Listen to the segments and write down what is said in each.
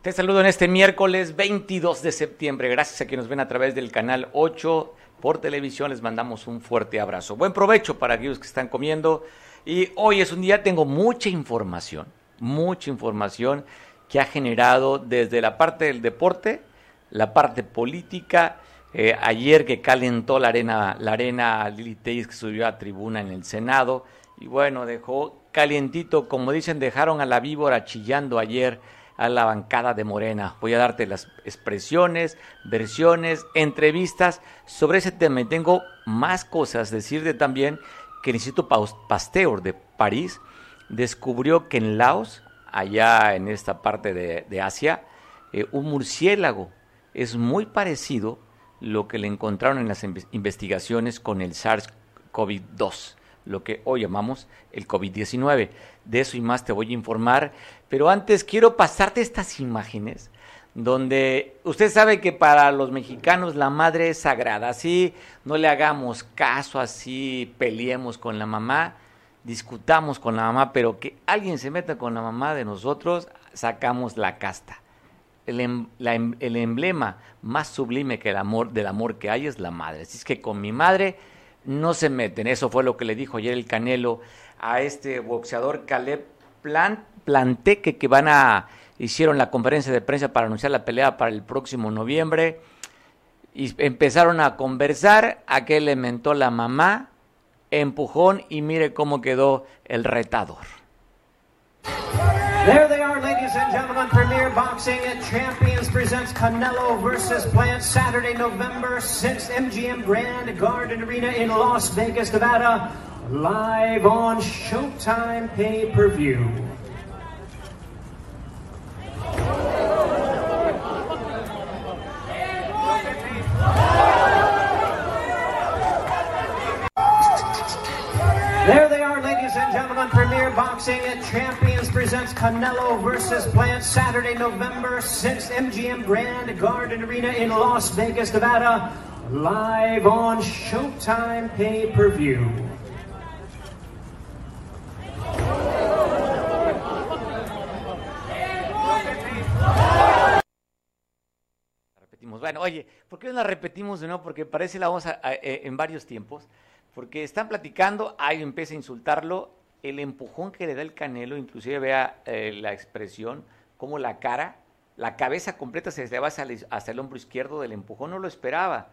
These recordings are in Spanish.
Te saludo en este miércoles 22 de septiembre. Gracias a quienes nos ven a través del canal 8 por televisión. Les mandamos un fuerte abrazo. Buen provecho para aquellos que están comiendo. Y hoy es un día, tengo mucha información, mucha información que ha generado desde la parte del deporte, la parte política. Eh, ayer que calentó la arena, la arena Lili Teis que subió a tribuna en el Senado. Y bueno, dejó calientito, como dicen, dejaron a la víbora chillando ayer a la bancada de Morena. Voy a darte las expresiones, versiones, entrevistas sobre ese tema. Y tengo más cosas. Decirte también que el Instituto Pasteur de París descubrió que en Laos, allá en esta parte de, Asia, eh, un murciélago es muy parecido lo que le encontraron en las investigaciones con el SARS-CoV-2 lo que hoy llamamos el COVID-19. De eso y más te voy a informar, pero antes quiero pasarte estas imágenes donde usted sabe que para los mexicanos la madre es sagrada, así no le hagamos caso, así peleemos con la mamá, discutamos con la mamá, pero que alguien se meta con la mamá de nosotros, sacamos la casta. El, em, em, el emblema más sublime que el amor del amor que hay es la madre. Así es que con mi madre no se meten. Eso fue lo que le dijo ayer el Canelo a este boxeador Caleb Plan, Planteque, que van a hicieron la conferencia de prensa para anunciar la pelea para el próximo noviembre. Y empezaron a conversar, a que le la mamá, empujón y mire cómo quedó el retador. There they are, ladies and gentlemen. Premier Boxing at Champions presents Canelo versus Plant Saturday, November 6th, MGM Grand Garden Arena in Las Vegas, Nevada. Live on Showtime pay per view. There they are, ladies and gentlemen. Premier Boxing at Champions presents Canelo versus Plant Saturday, November 6th, MGM Grand Garden Arena in Las Vegas, Nevada. Live on Showtime pay per view. Bueno, oye, ¿por qué no la repetimos de nuevo? Porque parece la vamos a, eh, en varios tiempos. Porque están platicando, ahí empieza a insultarlo, el empujón que le da el Canelo, inclusive vea eh, la expresión, como la cara, la cabeza completa se le va hasta el, hombro izquierdo del empujón, no lo esperaba.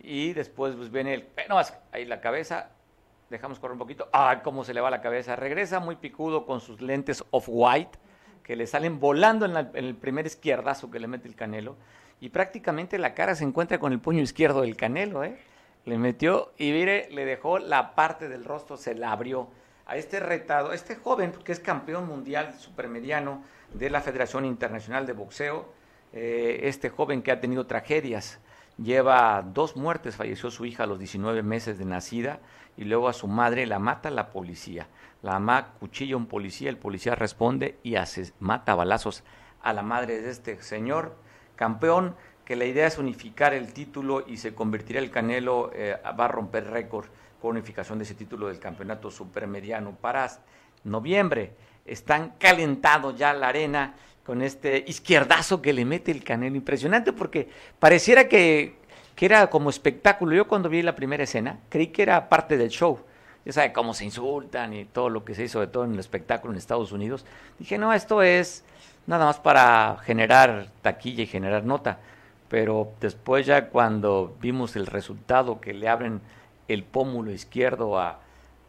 Y después pues viene el, bueno, ahí la cabeza, dejamos correr un poquito, ah, cómo se le va la cabeza, regresa muy picudo con sus lentes off-white, que le salen volando en, la, en, el primer izquierdazo que le mete el Canelo, y prácticamente la cara se encuentra con el puño izquierdo del Canelo, ¿eh? Le metió y mire, le dejó la parte del rostro, se la abrió a este retado, este joven que es campeón mundial supermediano de la Federación Internacional de Boxeo, eh, este joven que ha tenido tragedias, lleva dos muertes, falleció su hija a los 19 meses de nacida y luego a su madre la mata la policía. La mamá cuchilla a un policía, el policía responde y hace, mata balazos a la madre de este señor campeón que la idea es unificar el título y se convertirá el Canelo, eh, va a romper récord con unificación de ese título del campeonato supermediano para noviembre. Están calentados ya la arena con este izquierdazo que le mete el Canelo. Impresionante porque pareciera que, que era como espectáculo. Yo cuando vi la primera escena creí que era parte del show. Ya sabe cómo se insultan y todo lo que se hizo, de todo en el espectáculo en Estados Unidos. Dije, no, esto es nada más para generar taquilla y generar nota pero después ya cuando vimos el resultado que le abren el pómulo izquierdo a,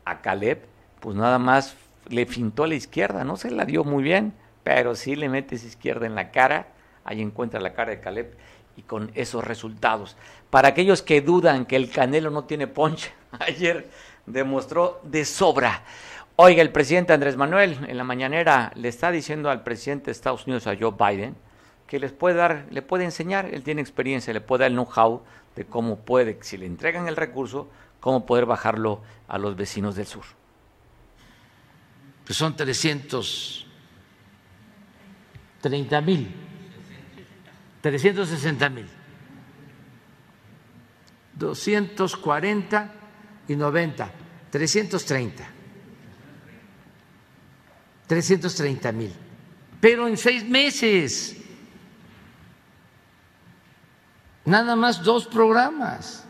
a Caleb, pues nada más le fintó a la izquierda, no se la dio muy bien, pero sí le mete esa izquierda en la cara, ahí encuentra la cara de Caleb y con esos resultados. Para aquellos que dudan que el Canelo no tiene ponche, ayer demostró de sobra. Oiga, el presidente Andrés Manuel en la mañanera le está diciendo al presidente de Estados Unidos, a Joe Biden, que les puede dar, le puede enseñar, él tiene experiencia, le puede dar el know-how de cómo puede, si le entregan el recurso, cómo poder bajarlo a los vecinos del sur. Que son 330 mil, 360 mil, 240 y 90, 330, 330 mil, pero en seis meses. Nada más dos programas.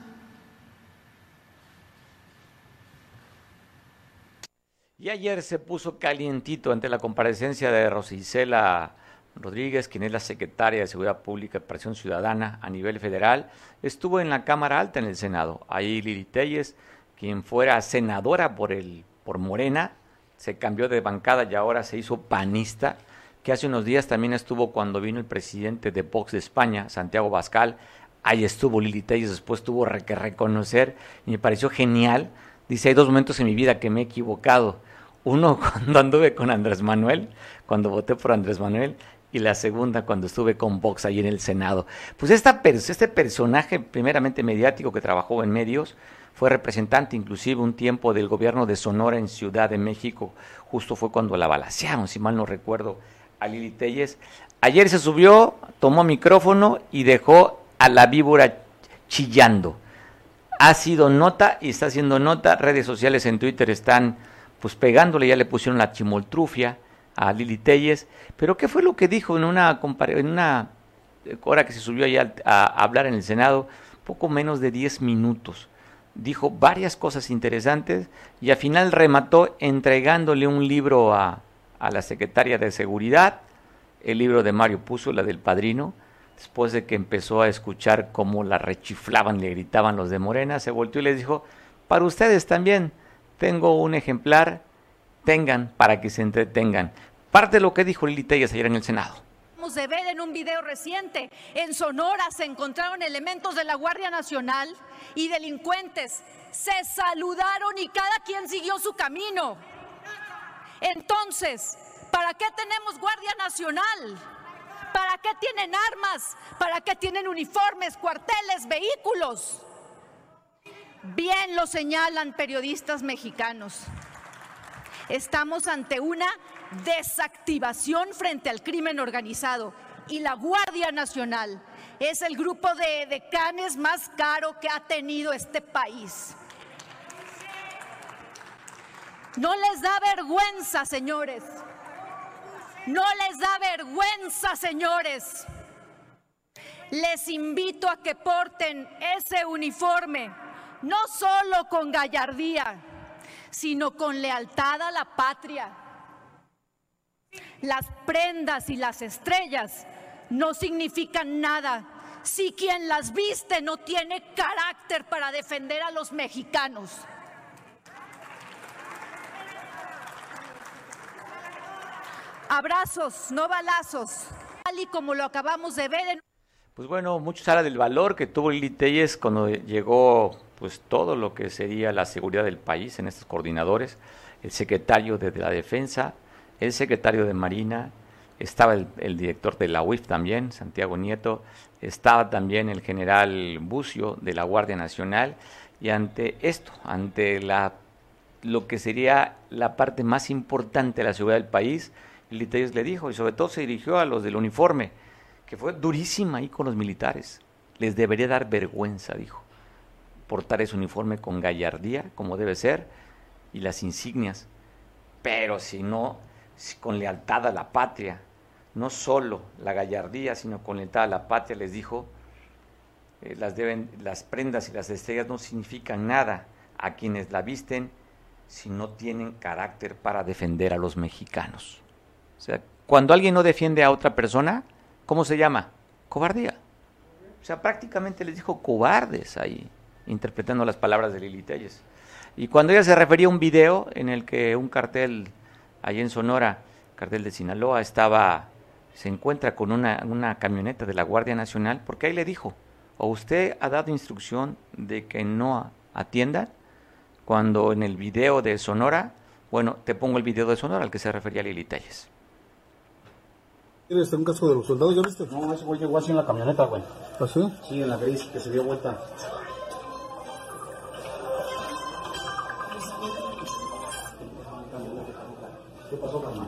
Y ayer se puso calientito ante la comparecencia de Rosicela Rodríguez, quien es la secretaria de Seguridad Pública y Presión Ciudadana a nivel federal. Estuvo en la Cámara Alta en el Senado. Ahí Lili Telles, quien fuera senadora por, el, por Morena, se cambió de bancada y ahora se hizo panista, que hace unos días también estuvo cuando vino el presidente de Vox de España, Santiago Bascal. Ahí estuvo Lili Telles, después tuvo que reconocer y me pareció genial. Dice, hay dos momentos en mi vida que me he equivocado uno cuando anduve con Andrés Manuel, cuando voté por Andrés Manuel, y la segunda cuando estuve con Vox ahí en el Senado. Pues esta, este personaje primeramente mediático que trabajó en medios, fue representante inclusive un tiempo del gobierno de Sonora en Ciudad de México, justo fue cuando la balacearon, si mal no recuerdo, a Lili Telles. Ayer se subió, tomó micrófono y dejó a la víbora chillando. Ha sido nota y está haciendo nota, redes sociales en Twitter están pues pegándole, ya le pusieron la chimoltrufia a Lili Telles. Pero ¿qué fue lo que dijo en una, en una hora que se subió allá a, hablar en el Senado? Poco menos de 10 minutos. Dijo varias cosas interesantes y al final remató entregándole un libro a, a la secretaria de Seguridad, el libro de Mario Puzo, la del padrino, después de que empezó a escuchar cómo la rechiflaban, le gritaban los de Morena, se volteó y les dijo, para ustedes también, tengo un ejemplar, tengan para que se entretengan. Parte de lo que dijo Lili Tellas ayer en el Senado de ver en un video reciente. En Sonora se encontraron elementos de la Guardia Nacional y delincuentes. Se saludaron y cada quien siguió su camino. Entonces, ¿para qué tenemos Guardia Nacional? ¿Para qué tienen armas? ¿Para qué tienen uniformes, cuarteles, vehículos? Bien lo señalan periodistas mexicanos. Estamos ante una desactivación frente al crimen organizado y la Guardia Nacional es el grupo de decanes más caro que ha tenido este país. No les da vergüenza, señores. No les da vergüenza, señores. Les invito a que porten ese uniforme no solo con gallardía, sino con lealtad a la patria. Las prendas y las estrellas no significan nada si quien las viste no tiene carácter para defender a los mexicanos. Abrazos, no balazos, tal y como lo acabamos de ver en pues bueno, mucho habla del valor que tuvo Lili Telles cuando llegó pues todo lo que sería la seguridad del país en estos coordinadores, el secretario de la Defensa, el secretario de Marina, estaba el, director de la UIF también, Santiago Nieto, estaba también el general Bucio de la Guardia Nacional, y ante esto, ante la lo que sería la parte más importante de la seguridad del país, Lili Telles le dijo, y sobre todo se dirigió a los del uniforme, que fue durísima ahí con los militares. Les debería dar vergüenza, dijo, portar ese uniforme con gallardía, como debe ser, y las insignias, pero si no, con lealtad a la patria, no solo la gallardía, sino con lealtad a la patria, les dijo, eh, las, las prendas y las estrellas no significan nada a quienes la visten si no tienen carácter para defender a los mexicanos. O sea, cuando alguien no defiende a otra persona, ¿Cómo se llama? Cobardía. O sea, prácticamente les dijo cobardes ahí, interpretando las palabras de Lili Telles. Y cuando ella se refería a un video en el que un cartel ahí en Sonora, cartel de Sinaloa, estaba, se encuentra con una, una camioneta de la Guardia Nacional, porque ahí le dijo, o usted ha dado instrucción de que no atienda, cuando en el video de Sonora, bueno, te pongo el video de Sonora al que se refería Lili Telles. ¿Tienes un caso de los soldados? ¿Ya viste? No, ese güey llegó así en la camioneta, güey. ¿Ah, sí? Sí, en la gris, que se dio vuelta. ¿Qué pasó, carnal?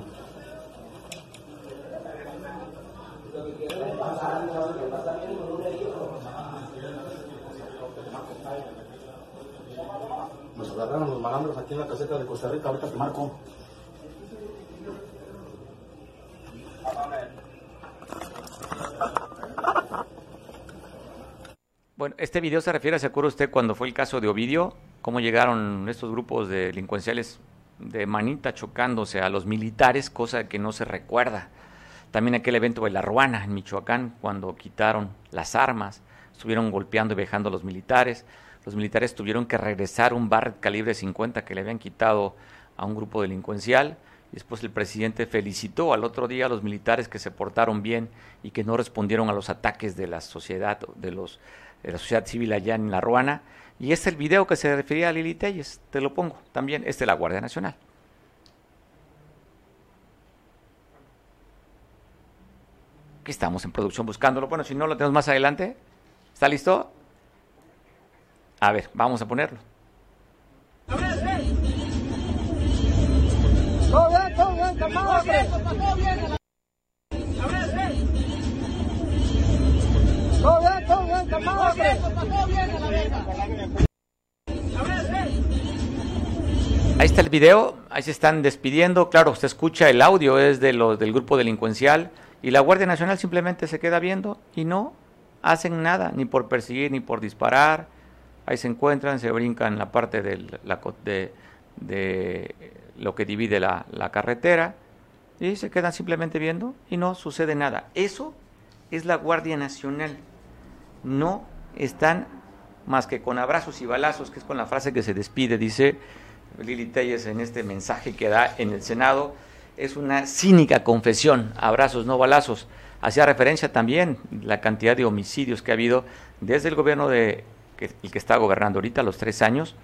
Nos agarraron los malandros aquí en la caseta de Costa Rica, ahorita te marco. Bueno, este video se refiere, ¿se acuerda usted cuando fue el caso de Ovidio? ¿Cómo llegaron estos grupos de delincuenciales de manita chocándose a los militares, cosa que no se recuerda? También aquel evento de La Ruana, en Michoacán, cuando quitaron las armas, estuvieron golpeando y vejando a los militares. Los militares tuvieron que regresar un bar calibre 50 que le habían quitado a un grupo delincuencial. Después el presidente felicitó al otro día a los militares que se portaron bien y que no respondieron a los ataques de la sociedad, de, los, de la sociedad civil allá en La Ruana. Y es el video que se refería a Lili Telles, te lo pongo también, este de la Guardia Nacional. Aquí estamos en producción buscándolo. Bueno, si no lo tenemos más adelante. ¿Está listo? A ver, vamos a ponerlo. Ahí está el video, ahí se están despidiendo. Claro, usted escucha el audio, es de los del grupo delincuencial y la Guardia Nacional simplemente se queda viendo y no hacen nada, ni por perseguir, ni por disparar. Ahí se encuentran, se brincan la parte de, la, de, de lo que divide la, la carretera y se quedan simplemente viendo y no sucede nada. Eso es la Guardia Nacional. No están más que con abrazos y balazos, que es con la frase que se despide, dice Lili Telles en este mensaje que da en el Senado. Es una cínica confesión, abrazos, no balazos. Hacía referencia también la cantidad de homicidios que ha habido desde el gobierno de que, el que está gobernando ahorita, los tres años.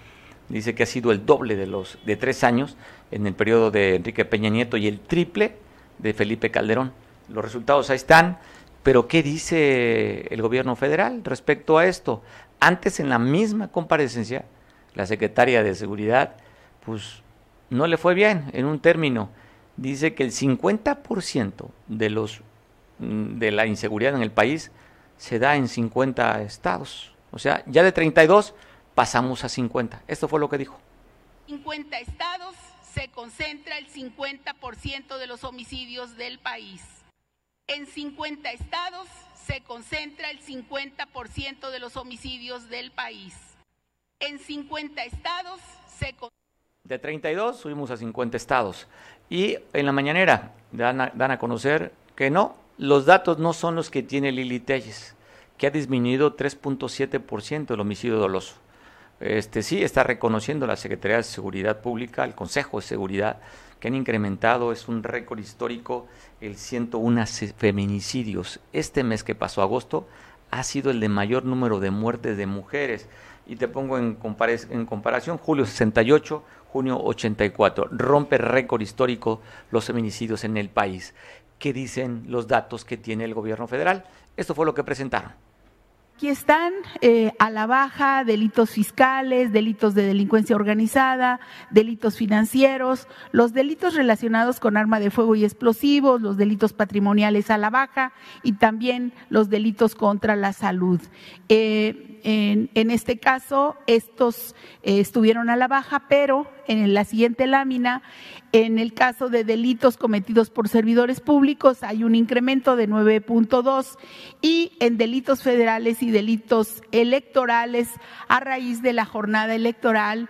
Dice que ha sido el doble de los de tres años en el periodo de Enrique Peña Nieto y el triple de Felipe Calderón. Los resultados ahí están, pero ¿qué dice el gobierno federal respecto a esto? Antes, en la misma comparecencia, la secretaria de Seguridad, pues no le fue bien en un término. Dice que el 50% de, los, mm, de la inseguridad en el país se da en 50 estados. O sea, ya de 32 pasamos a 50. Esto fue lo que dijo. 50 estados se concentra el 50% de los homicidios del país. En 50 estados se concentra el 50% de los homicidios del país. En 50 estados se De 32 subimos a 50 estados. Y en la mañanera dan a, dan a conocer que no, los datos no son los que tiene Lili Telles, que ha disminuido 3.7% el homicidio doloso. Este sí está reconociendo la Secretaría de Seguridad Pública, el Consejo de Seguridad, que han incrementado, es un récord histórico, el 101 feminicidios. Este mes que pasó agosto ha sido el de mayor número de muertes de mujeres. Y te pongo en, en comparación, julio 68, junio 84. Rompe récord histórico los feminicidios en el país. ¿Qué dicen los datos que tiene el gobierno federal? Esto fue lo que presentaron. Aquí están eh, a la baja delitos fiscales, delitos de delincuencia organizada, delitos financieros, los delitos relacionados con arma de fuego y explosivos, los delitos patrimoniales a la baja y también los delitos contra la salud. Eh, en, este caso, estos eh, estuvieron a la baja, pero en la siguiente lámina, en el caso de delitos cometidos por servidores públicos hay un incremento de 9.2 y en delitos federales y delitos electorales a raíz de la jornada electoral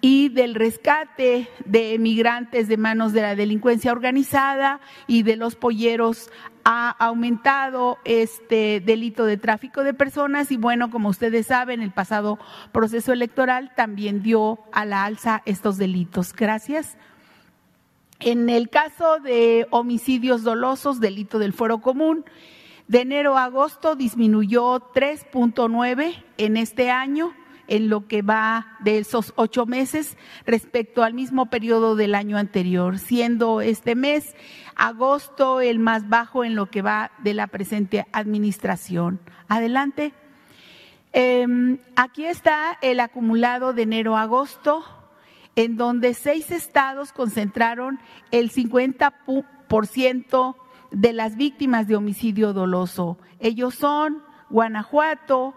y del rescate de emigrantes de manos de la delincuencia organizada y de los polleros ha aumentado este delito de tráfico de personas y bueno, como ustedes saben, el pasado proceso electoral también dio a la alza estos delitos. Gracias. En el caso de homicidios dolosos, delito del fuero común, de enero a agosto disminuyó 3.9 en este año en lo que va de esos ocho meses respecto al mismo periodo del año anterior, siendo este mes, agosto, el más bajo en lo que va de la presente administración. Adelante. Eh, aquí está el acumulado de enero a agosto, en donde seis estados concentraron el 50% de las víctimas de homicidio doloso. Ellos son Guanajuato,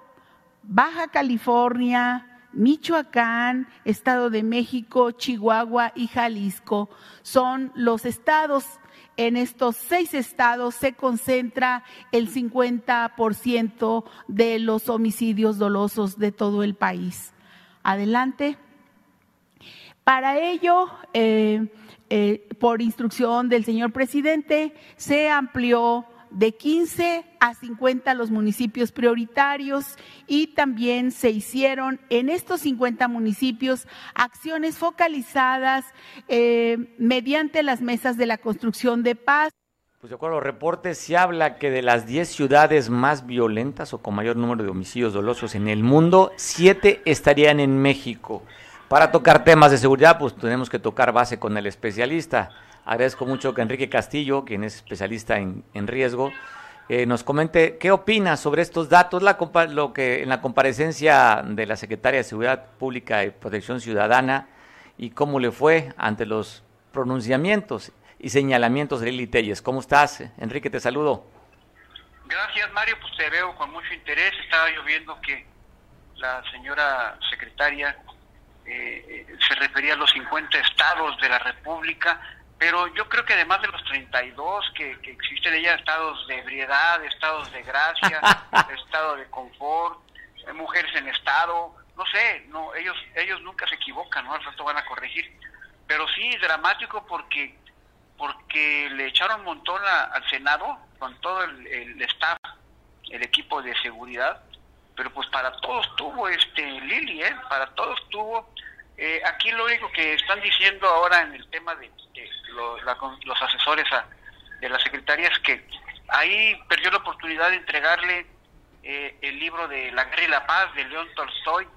Baja California, Michoacán, Estado de México, Chihuahua y Jalisco son los estados. En estos seis estados se concentra el 50% de los homicidios dolosos de todo el país. Adelante. Para ello, eh, eh, por instrucción del señor presidente, se amplió de 15 a 50 los municipios prioritarios y también se hicieron en estos 50 municipios acciones focalizadas eh, mediante las mesas de la construcción de paz. Pues de acuerdo a los reportes, se habla que de las 10 ciudades más violentas o con mayor número de homicidios dolosos en el mundo, 7 estarían en México. Para tocar temas de seguridad, pues tenemos que tocar base con el especialista. Agradezco mucho que Enrique Castillo, quien es especialista en, riesgo, eh, nos comente qué opina sobre estos datos, la, lo que en la comparecencia de la Secretaria de Seguridad Pública y Protección Ciudadana y cómo le fue ante los pronunciamientos y señalamientos de Lili Telles. ¿Cómo estás? Enrique, te saludo. Gracias, Mario. Pues te veo con mucho interés. Estaba yo viendo que la señora secretaria eh, eh se refería a los 50 estados de la República pero yo creo que además de los 32 que, que existen ella estados de ebriedad, estados de gracia, estado de confort, mujeres en estado, no sé, no ellos ellos nunca se equivocan, ¿no? Al rato van a corregir. Pero sí dramático porque porque le echaron un montón al Senado con todo el, staff, el equipo de seguridad, pero pues para todos tuvo este Lili, ¿eh? Para todos tuvo eh, aquí lo único que están diciendo ahora en el tema de, los, asesores de la secretaria es que ahí perdió la oportunidad de entregarle eh, el libro de La Guerra y la Paz de León Tolstoy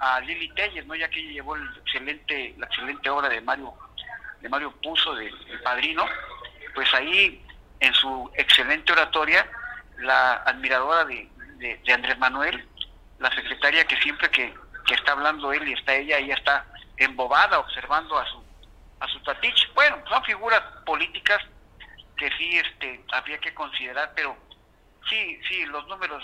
a Lili Telles, ¿no? ya que ella llevó el excelente, la excelente obra de Mario, de Mario Puzo, de, El Padrino, pues ahí en su excelente oratoria, la admiradora de, de Andrés Manuel, la secretaria que siempre que que está hablando él y está ella, ella está embobada observando a su a su tatich. Bueno, son figuras políticas que sí este había que considerar, pero sí, sí, los números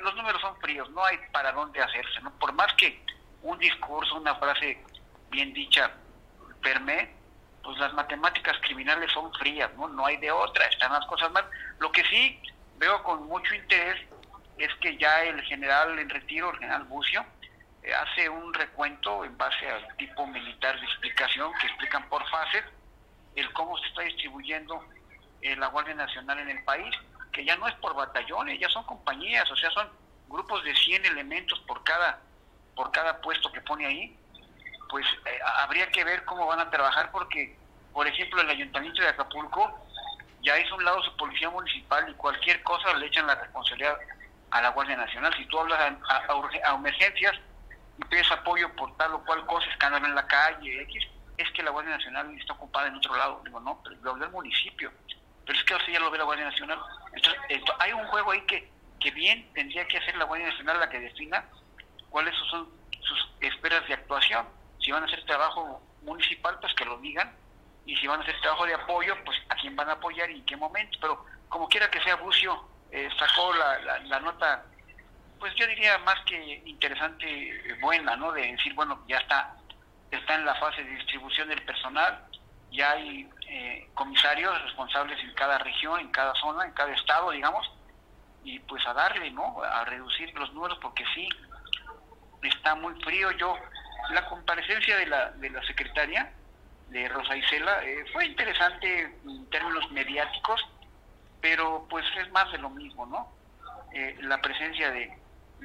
los números son fríos, no hay para dónde hacerse, ¿no? Por más que un discurso, una frase bien dicha perme, pues las matemáticas criminales son frías, ¿no? No hay de otra, están las cosas mal. Lo que sí veo con mucho interés es que ya el general en retiro, el general Bucio, hace un recuento en base al tipo militar de explicación que explican por fases el cómo se está distribuyendo eh, la Guardia Nacional en el país, que ya no es por batallones, ya son compañías, o sea, son grupos de 100 elementos por cada por cada puesto que pone ahí, pues eh, habría que ver cómo van a trabajar porque, por ejemplo, el Ayuntamiento de Acapulco ya hizo un lado su policía municipal y cualquier cosa le echan la responsabilidad a la Guardia Nacional. Si tú hablas a, a emergencias, y pides apoyo por tal o cual cosa, escándalo en la calle, X, es que la Guardia Nacional está ocupada en otro lado. Digo, no, pero lo del municipio. Pero es que así ya lo ve la Guardia Nacional. Entonces, hay un juego ahí que, que bien tendría que hacer la Guardia Nacional la que defina cuáles son sus esperas de actuación. Si van a hacer trabajo municipal, pues que lo digan. Y si van a hacer trabajo de apoyo, pues a quién van a apoyar y en qué momento. Pero como quiera que sea, Bucio eh, sacó la, la nota pues yo diría más que interesante, eh, buena, ¿no? De decir, bueno, ya está, está en la fase de distribución del personal, ya hay eh, comisarios responsables en cada región, en cada zona, en cada estado, digamos, y pues a darle, ¿no? A reducir los números porque sí, está muy frío. Yo, la comparecencia de la, de la secretaria, de Rosa Isela, eh, fue interesante en términos mediáticos, pero pues es más de lo mismo, ¿no? la presencia de,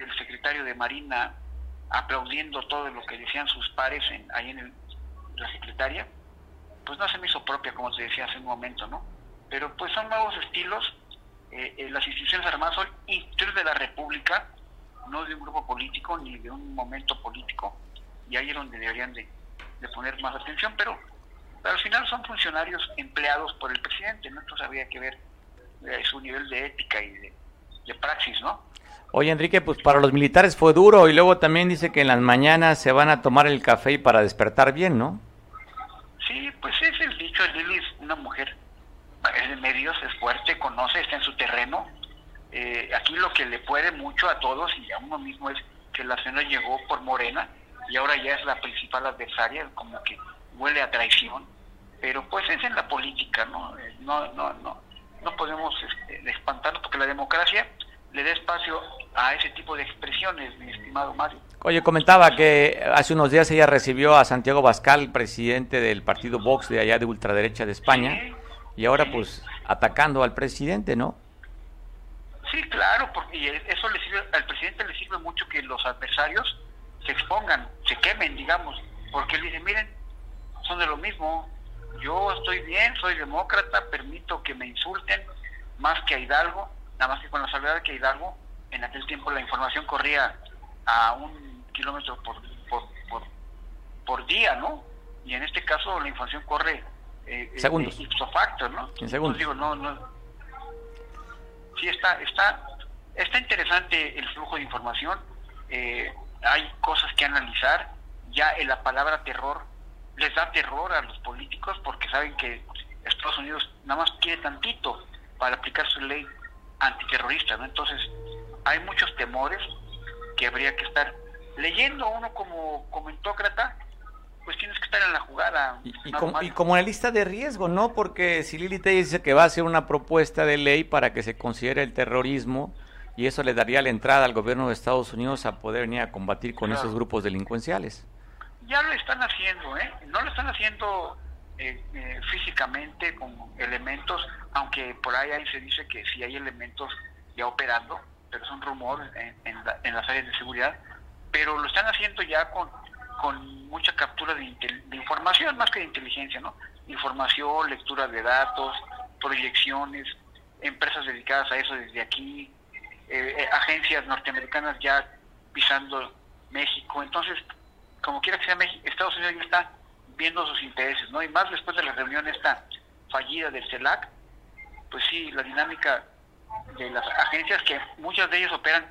el secretario de Marina aplaudiendo todo lo que decían sus pares en, ahí en la secretaria, pues no se me hizo propia, como se decía hace un momento, ¿no? Pero pues son nuevos estilos. Eh, eh, las instituciones armadas son instituciones de la República, no de un grupo político ni de un momento político, y ahí es donde deberían de, poner más atención, pero, al final son funcionarios empleados por el presidente, ¿no? Entonces habría que ver eh, su nivel de ética y de praxis, ¿no? Oye, Enrique, pues para los militares fue duro y luego también dice que en las mañanas se van a tomar el café y para despertar bien, ¿no? Sí, pues es el dicho, Lili es una mujer, es de medios, es fuerte, conoce, está en su terreno. Eh, aquí lo que le puede mucho a todos y a uno mismo es que la señora llegó por Morena y ahora ya es la principal adversaria, como que huele a traición, pero pues es en la política, ¿no? Eh, no, no, no, no podemos este, espantarnos porque la democracia le da espacio a ese tipo de expresiones, mi estimado Mario. Oye, comentaba que hace unos días ella recibió a Santiago Bascal, presidente del partido Vox de allá de ultraderecha de España, Sí, y ahora sí. pues atacando al presidente, ¿no? Sí, claro, porque y eso le sirve, al presidente le sirve mucho que los adversarios se expongan, se quemen, digamos, porque él dice, miren, son de lo mismo, yo estoy bien, soy demócrata, permito que me insulten más que a Hidalgo, nada más que con la salvedad de que Hidalgo, en aquel tiempo la información corría a un kilómetro por, por, por, por día, ¿no? Y en este caso la información corre eh, eh, Segundos. ipso facto, ¿no? En segundos. Entonces digo, no, no, sí está está está interesante el flujo de información eh, hay cosas que analizar ya en la palabra terror les da terror a los políticos porque saben que Estados Unidos nada más quiere tantito para aplicar su ley antiterrorista ¿no? entonces hay muchos temores que habría que estar leyendo uno como comentócrata pues tienes que estar en la jugada Y, y como, y como en la lista de riesgo, ¿no? Porque si Lili Telles dice que va a hacer una propuesta de ley para que se considere el terrorismo y eso le daría la entrada al gobierno de Estados Unidos a poder venir a combatir con Claro. esos grupos delincuenciales. ya lo están haciendo, ¿eh? No lo están haciendo eh, eh, físicamente con elementos, aunque por ahí, ahí se dice que sí hay elementos ya operando, pero son rumores en, en la- en las áreas de seguridad, pero lo están haciendo ya con, con mucha captura de información, más que de inteligencia, ¿no? Información, lectura de datos, proyecciones, empresas dedicadas a eso desde aquí, eh, eh, agencias norteamericanas ya pisando México, entonces como quiera que sea México, Estados Unidos ya está viendo sus intereses, ¿no? Y más después de la reunión esta fallida del CELAC, pues sí, la dinámica de las agencias que muchas de ellas operan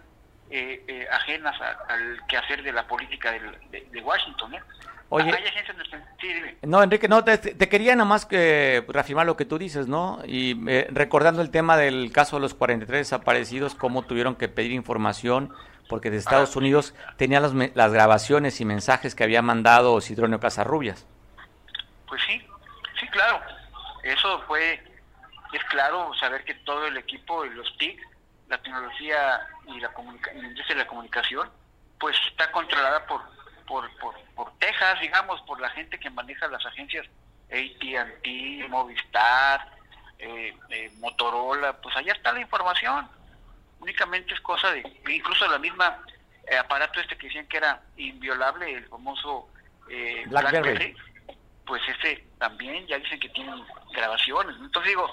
eh, eh, ajenas a- al quehacer de la política del- de, de Washington, ¿eh? Oye. Hay agencias norte- sí, dime. No, Enrique, no, te, te quería nada más que reafirmar lo que tú dices, ¿no? Y eh, recordando el tema del caso de los 43 desaparecidos, cómo tuvieron que pedir información, porque de Estados Unidos tenían las, las grabaciones y mensajes que había mandado Sidronio Casarrubias. Pues sí, sí, claro. Eso fue, es claro saber que todo el equipo, los TIC, la tecnología y la, comunica- y la industria de la comunicación, pues está controlada por, por, por, por Texas, digamos, por la gente que maneja las agencias AT&T, Movistar, eh, eh, Motorola, pues allá está la información. Únicamente es cosa de, incluso la misma eh, aparato este que decían que era inviolable, el famoso eh, Blackberry. Blackberry, pues ese también ya dicen que tienen grabaciones. Entonces digo,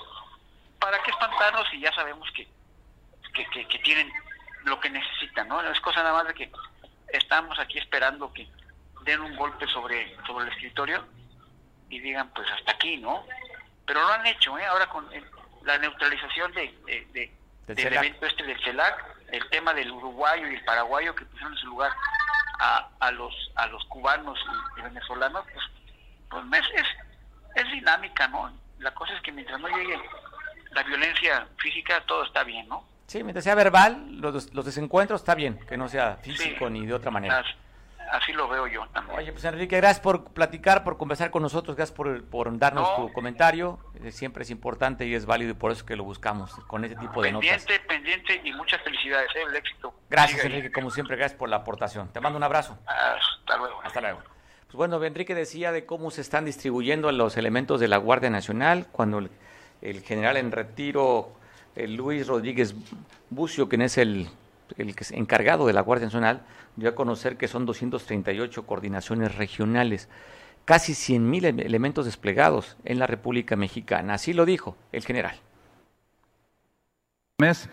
¿para qué espantarnos si ya sabemos que, que, que, que tienen lo que necesitan? ¿no? Es cosa nada más de que estamos aquí esperando que den un golpe sobre, sobre el escritorio y digan, pues hasta aquí, ¿no? Pero lo han hecho, ¿eh? Ahora con el- la neutralización de, de- de- Del evento este del CELAC, el tema del uruguayo y el paraguayo que pusieron en su lugar a, a los a los cubanos y, y venezolanos, pues, pues es, es, es dinámica, ¿no? La cosa es que mientras no llegue la violencia física, todo está bien, ¿no? Sí, mientras sea verbal, los, los desencuentros está bien, que no sea físico Sí. ni de otra manera. As- Así lo veo yo también. Oye, pues Enrique, gracias por platicar, por conversar con nosotros, gracias por, por darnos No. tu comentario. Eh, Siempre es importante y es válido y por eso es que lo buscamos con ese tipo de notas. pendiente, pendiente y muchas felicidades, ¿eh? el éxito. Gracias, ahí. Enrique, como siempre, gracias por la aportación. Te mando un abrazo. Hasta luego. Hasta luego. Bueno, Enrique decía de cómo se están distribuyendo los elementos de la Guardia Nacional cuando el, general en retiro, el Luis Rodríguez Bucio, quien es el, encargado de la Guardia Nacional, dio a conocer que son 238 coordinaciones regionales, casi 100.000 ele- elementos desplegados en la República Mexicana. Así lo dijo el general. mes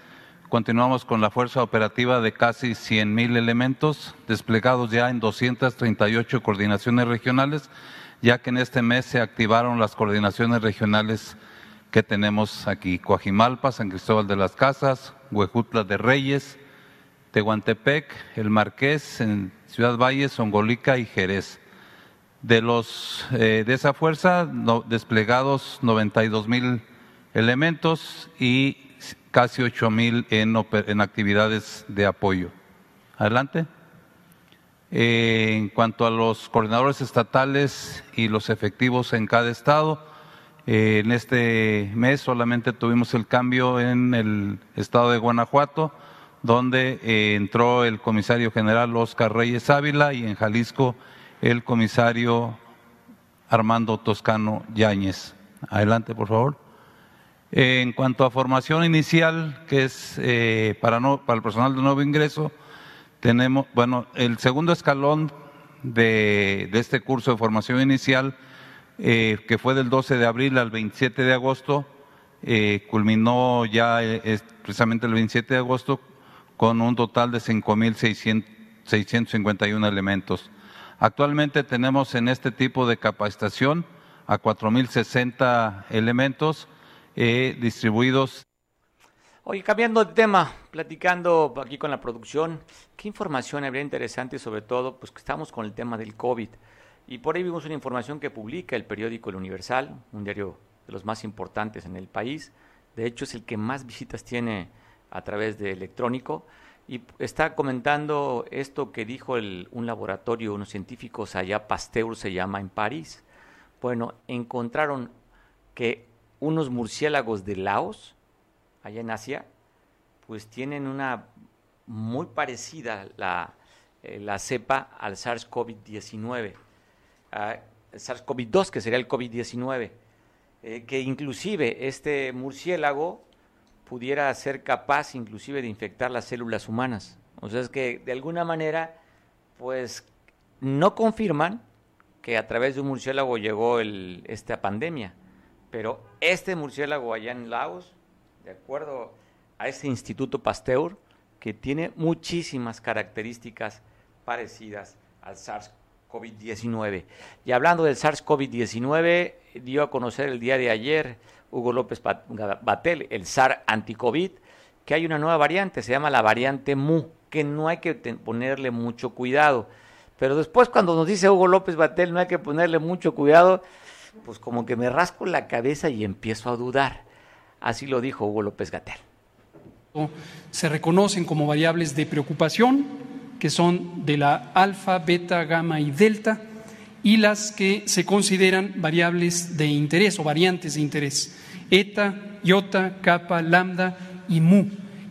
continuamos con la fuerza operativa de casi 100.000 elementos desplegados ya en 238 coordinaciones regionales, ya que en este mes se activaron las coordinaciones regionales que tenemos aquí, Coajimalpa, San Cristóbal de las Casas, Huejutla de Reyes, Tehuantepec, El Marqués, en Ciudad Valles, Songolica y Jerez. De los eh, de esa fuerza desplegados 92 mil elementos y casi 8 mil en, actividades de apoyo. Adelante. Eh, en cuanto a los coordinadores estatales y los efectivos en cada estado, eh, en este mes solamente tuvimos el cambio en el estado de Guanajuato, donde eh, entró el comisario general Oscar Reyes Ávila y en Jalisco el comisario Armando Toscano Yáñez. Adelante, por favor. En cuanto a formación inicial, que es eh, para, no, para el personal de nuevo ingreso, tenemos, bueno, el segundo escalón de, este curso de formación inicial, eh, que fue del 12 de abril al 27 de agosto, eh, culminó ya eh, precisamente el 27 de agosto con un total de 5.651 elementos. Actualmente tenemos en este tipo de capacitación a 4.060 elementos eh, distribuidos. Oye, cambiando de tema, platicando aquí con la producción, ¿qué información habría interesante sobre todo? Pues que estamos con el tema del COVID. Y por ahí vimos una información que publica el periódico El Universal, un diario de los más importantes en el país. De hecho, es el que más visitas tiene a través de electrónico. Y está comentando esto que dijo el, un laboratorio, unos científicos allá, Pasteur se llama, en París. Bueno, encontraron que unos murciélagos de Laos, allá en Asia, pues tienen una muy parecida la, eh, la cepa al SARS-CoV-19, uh, SARS-CoV-2, que sería el COVID-19, eh, que inclusive este murciélago pudiera ser capaz inclusive de infectar las células humanas. O sea, es que de alguna manera, pues no confirman que a través de un murciélago llegó esta pandemia, pero este murciélago allá en Laos, de acuerdo a ese Instituto Pasteur, que tiene muchísimas características parecidas al SARS-CoV-19. Y hablando del SARS-CoV-19, dio a conocer el día de ayer Hugo López Batel, el SAR anticovid, que hay una nueva variante, se llama la variante MU, que no hay que ponerle mucho cuidado. Pero después cuando nos dice Hugo López Batel no hay que ponerle mucho cuidado, pues como que me rasco la cabeza y empiezo a dudar. Así lo dijo Hugo López Gatel. Se reconocen como variables de preocupación, que son de la alfa, beta, gamma y delta, y las que se consideran variables de interés o variantes de interés, eta, iota, kappa, lambda y mu.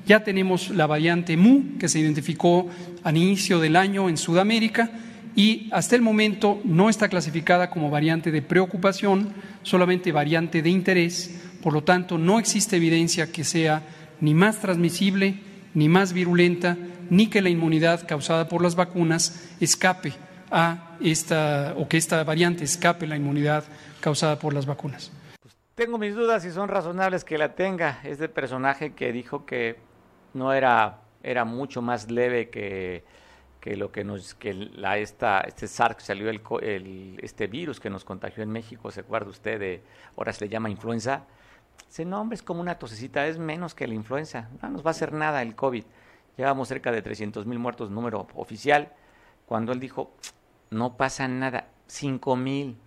Ya tenemos la variante mu, que se identificó al inicio del año en Sudamérica y hasta el momento no está clasificada como variante de preocupación, solamente variante de interés, por lo tanto no existe evidencia que sea ni más transmisible, ni más virulenta, ni que la inmunidad causada por las vacunas escape a esta o que esta variante escape la inmunidad causada por las vacunas. Tengo mis dudas si son razonables que la tenga. Este personaje que dijo que no era, era mucho más leve que, que lo que nos que la esta este SARS salió el, el, este virus que nos contagió en México, se acuerda usted de ahora se le llama influenza. Ese nombre es como una tosecita, es menos que la influenza. No nos va a hacer nada el COVID. Llevamos cerca de 300 mil muertos, número oficial. Cuando él dijo, no pasa nada, 5 mil,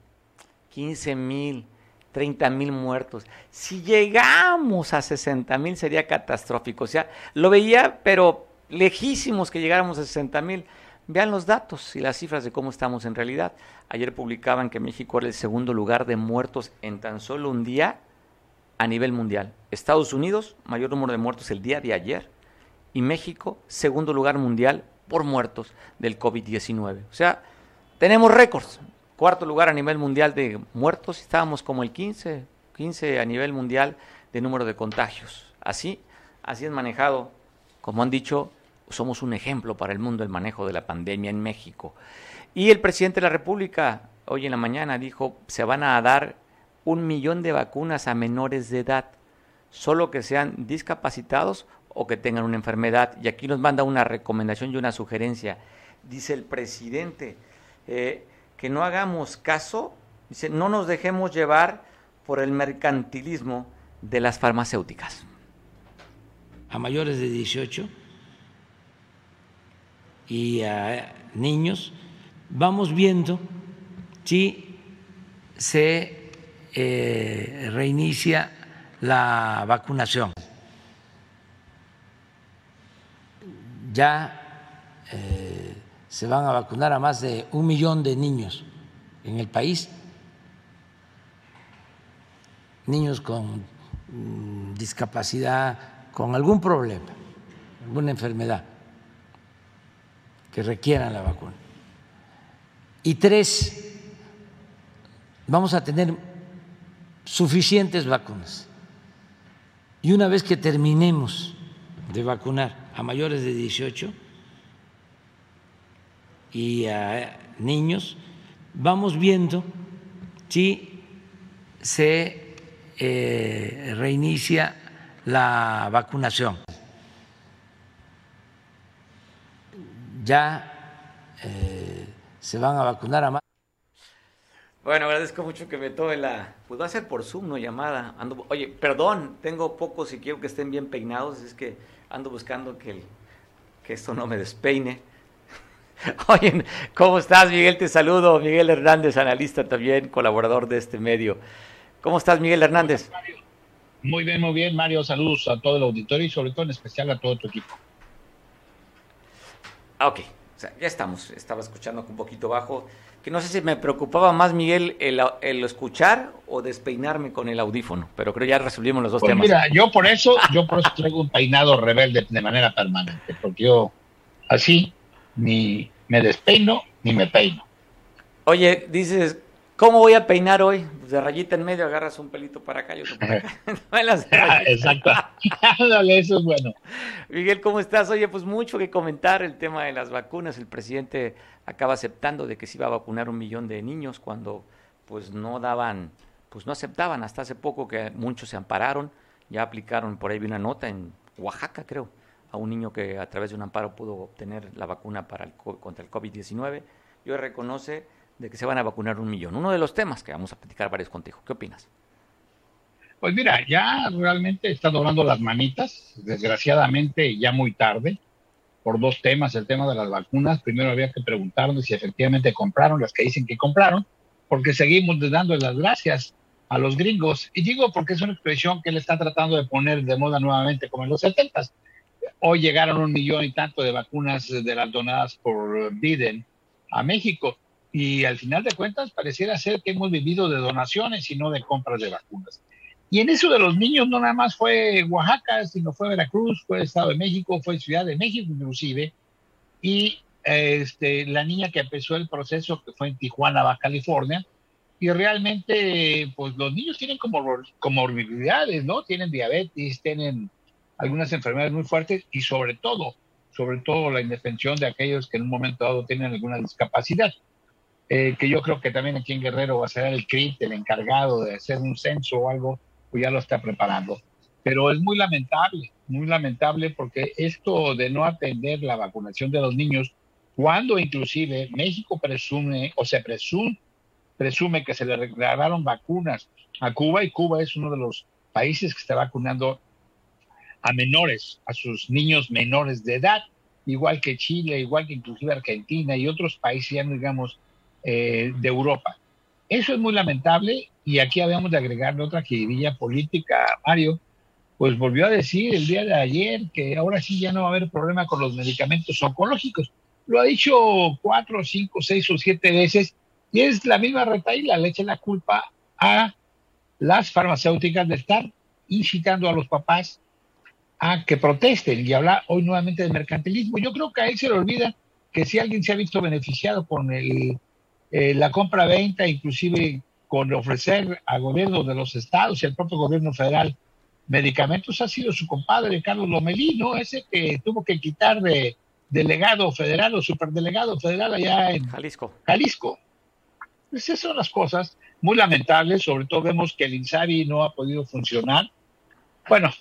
15 mil, 30 mil muertos. Si llegamos a 60 mil sería catastrófico. O sea, lo veía, pero lejísimos que llegáramos a 60 mil. Vean los datos y las cifras de cómo estamos en realidad. Ayer publicaban que México era el segundo lugar de muertos en tan solo un día a nivel mundial. Estados Unidos, mayor número de muertos el día de ayer. Y México, segundo lugar mundial por muertos del COVID-19. O sea, tenemos récords. Cuarto lugar a nivel mundial de muertos. Estábamos como el 15, 15 a nivel mundial de número de contagios. Así, así es manejado. Como han dicho, somos un ejemplo para el mundo el manejo de la pandemia en México. Y el presidente de la República hoy en la mañana dijo, se van a dar un millón de vacunas a menores de edad, solo que sean discapacitados o que tengan una enfermedad. Y aquí nos manda una recomendación y una sugerencia. Dice el presidente eh, que no hagamos caso, dice, no nos dejemos llevar por el mercantilismo de las farmacéuticas. A mayores de 18 y a niños, vamos viendo si se eh, reinicia la vacunación. Ya eh, se van a vacunar a más de un millón de niños en el país, niños con mm, discapacidad, con algún problema, alguna enfermedad que requieran la vacuna. Y tres, vamos a tener suficientes vacunas. Y una vez que terminemos de vacunar a mayores de 18 y a niños, vamos viendo si se eh, reinicia la vacunación. Ya eh, se van a vacunar a más. Bueno, agradezco mucho que me tome la. Pues va a ser por Zoom, no llamada. Ando... Oye, perdón, tengo pocos y quiero que estén bien peinados. Es que ando buscando que, el... que esto no me despeine. Oye, ¿cómo estás, Miguel? Te saludo. Miguel Hernández, analista también, colaborador de este medio. ¿Cómo estás, Miguel Hernández? Muy bien, muy bien, Mario. Saludos a todo el auditorio y sobre todo en especial a todo tu equipo. Ok, o sea, ya estamos. Estaba escuchando un poquito bajo. Que no sé si me preocupaba más, Miguel, el, el escuchar o despeinarme con el audífono, pero creo ya resolvimos los dos pues temas. Mira, yo por eso, yo por eso traigo un peinado rebelde de manera permanente, porque yo así ni me despeino ni me peino. Oye, dices, ¿cómo voy a peinar hoy? Pues de rayita en medio agarras un pelito para acá y otro para acá. Ah, exacto. Dale, eso es bueno. Miguel, ¿cómo estás? Oye, pues mucho que comentar el tema de las vacunas. El presidente acaba aceptando de que se iba a vacunar un millón de niños cuando pues no daban, pues no aceptaban. Hasta hace poco que muchos se ampararon, ya aplicaron, por ahí vi una nota en Oaxaca, creo, a un niño que a través de un amparo pudo obtener la vacuna para el, contra el COVID-19 y hoy reconoce de que se van a vacunar un millón. Uno de los temas que vamos a platicar varios contigo. ¿Qué opinas? Pues mira, ya realmente está doblando las manitas, desgraciadamente ya muy tarde, por dos temas, el tema de las vacunas. Primero había que preguntarnos si efectivamente compraron las que dicen que compraron, porque seguimos dando las gracias a los gringos. Y digo porque es una expresión que él está tratando de poner de moda nuevamente como en los 70 Hoy llegaron un millón y tanto de vacunas de las donadas por Biden a México. Y al final de cuentas pareciera ser que hemos vivido de donaciones y no de compras de vacunas. Y en eso de los niños no nada más fue Oaxaca, sino fue Veracruz, fue Estado de México, fue Ciudad de México inclusive. Y este, la niña que empezó el proceso, que fue en Tijuana, Baja California, y realmente, pues los niños tienen como comorbilidades, ¿no? Tienen diabetes, tienen algunas enfermedades muy fuertes y sobre todo, sobre todo la indefensión de aquellos que en un momento dado tienen alguna discapacidad. Eh, que yo creo que también aquí en Guerrero va a ser el CRIT el encargado de hacer un censo o algo, pues ya lo está preparando. Pero es muy lamentable, muy lamentable porque esto de no atender la vacunación de los niños, cuando inclusive México presume o se presume, presume que se le regalaron vacunas a Cuba y Cuba es uno de los países que está vacunando a menores, a sus niños menores de edad, igual que Chile, igual que inclusive Argentina y otros países, ya no digamos eh, de Europa. Eso es muy lamentable y aquí habíamos de agregarle otra jiribilla política. Mario, pues volvió a decir el día de ayer que ahora sí ya no va a haber problema con los medicamentos oncológicos. Lo ha dicho cuatro, cinco, seis o siete veces y es la misma retaíla, le echa la culpa a las farmacéuticas de estar incitando a los papás a que protesten y habla hoy nuevamente de mercantilismo. Yo creo que a él se le olvida que si alguien se ha visto beneficiado con el eh, la compra-venta, inclusive con ofrecer a gobiernos de los estados y al propio gobierno federal medicamentos, ha sido su compadre Carlos Lomelino, ese que tuvo que quitar de delegado federal o superdelegado federal allá en Jalisco. Jalisco. Pues esas son las cosas muy lamentables, sobre todo vemos que el INSABI no ha podido funcionar. Bueno,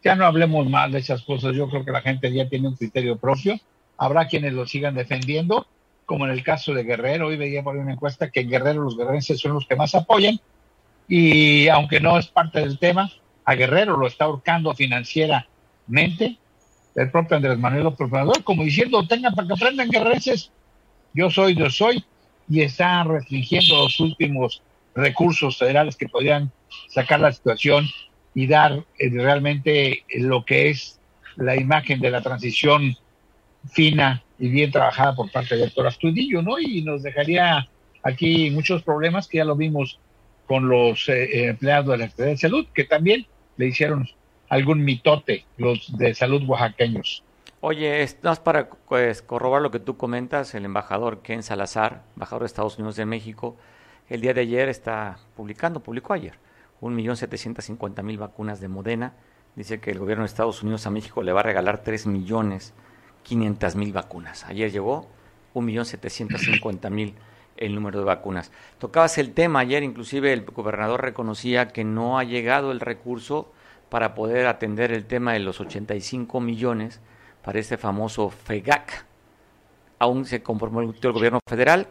ya no hablemos más de esas cosas, yo creo que la gente ya tiene un criterio propio, habrá quienes lo sigan defendiendo, como en el caso de Guerrero. Hoy veía por una encuesta que en Guerrero los guerrerenses son los que más apoyan y aunque no es parte del tema, a Guerrero lo está ahorcando financieramente el propio Andrés Manuel López Obrador, como diciendo, tengan para que aprendan guerrerenses, yo soy, yo soy, y está restringiendo los últimos recursos federales que podrían sacar la situación y dar eh, realmente lo que es la imagen de la transición fina y bien trabajada por parte de Héctor Astudillo, ¿no? Y nos dejaría aquí muchos problemas que ya lo vimos con los eh, eh, empleados de la Secretaría de Salud, que también le hicieron algún mitote los de salud oaxaqueños. Oye, es más para pues, corroborar lo que tú comentas, el embajador Ken Salazar, embajador de Estados Unidos de México, el día de ayer está publicando, publicó ayer, 1.750.000 vacunas de Modena. Dice que el gobierno de Estados Unidos a México le va a regalar 3.500.000 vacunas. Ayer llegó 1.750.000 el número de vacunas. Tocabas el tema ayer, inclusive el gobernador reconocía que no ha llegado el recurso para poder atender el tema de los 85 millones para este famoso FEGAC. Aún se conformó el gobierno federal,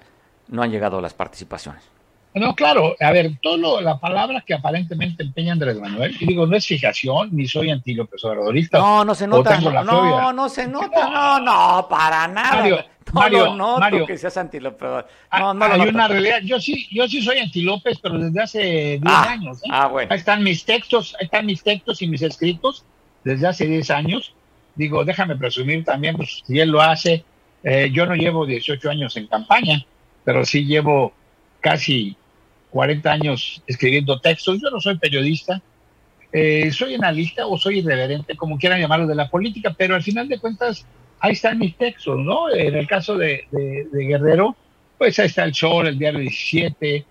no han llegado las participaciones. No, claro, a ver, todo la palabra que aparentemente empeña Andrés Manuel, y digo, no es fijación, ni soy anti López Obradorista. No, no se nota, no, no, no, se nota, no, no, para nada. Mario, no Mario, noto Mario, que seas anti López. Ah, No, no hay lo noto. una realidad, yo sí, yo sí soy anti López, pero desde hace 10 Ah, años. ¿eh? ah, bueno. Ahí están mis textos, ahí están mis textos y mis escritos desde hace 10 años. Digo, déjame presumir también, pues si él lo hace, eh, yo no llevo 18 años en campaña, pero sí llevo casi 40 años escribiendo textos. Yo no soy periodista, eh, soy analista o soy irreverente, como quieran llamarlo, de la política, pero al final de cuentas, ahí están mis textos, ¿no? En el caso de, de- de Guerrero, pues ahí está El Sol, el Diario 17,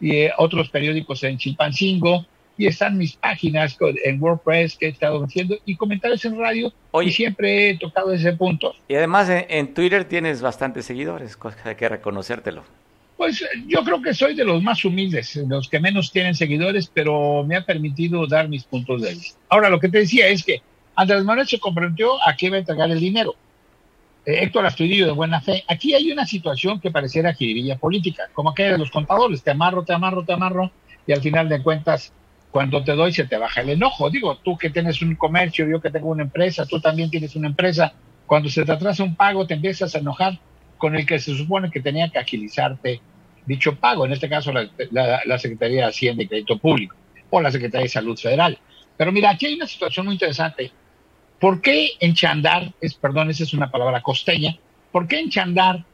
y eh, otros periódicos en Chilpancingo, y están mis páginas en WordPress que he estado haciendo, y comentarios en radio, y siempre he tocado ese punto. Y además en, en Twitter tienes bastantes seguidores, cosa que hay que reconocértelo. Pues eh, yo creo que soy de los más humildes, los que menos tienen seguidores, pero me ha permitido dar mis puntos de vista. Ahora, lo que te decía es que Andrés Manuel se comprometió a que iba a entregar el dinero. Eh, Héctor Astudillo de buena fe. Aquí hay una situación que pareciera jiribilla política, como aquella de los contadores, te amarro, te amarro, te amarro, y al final de cuentas, cuando te doy se te baja el enojo. Digo, tú que tienes un comercio, yo que tengo una empresa, tú también tienes una empresa, cuando se te atrasa un pago te empiezas a enojar con el que se supone que tenía que agilizarte dicho pago, en este caso la, la- Secretaría de Hacienda y Crédito Público o la Secretaría de Salud Federal. Pero mira, aquí hay una situación muy interesante. ¿Por qué enchandar, es, perdón, esa es una palabra costeña, por qué enchandar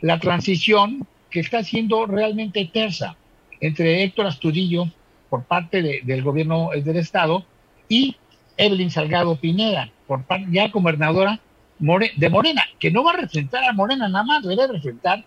la transición que está siendo realmente tersa entre Héctor Astudillo por parte de- del gobierno del Estado y Evelyn Salgado Pineda, por parte ya gobernadora De Morena, que no va a representar a Morena nada más, debe representar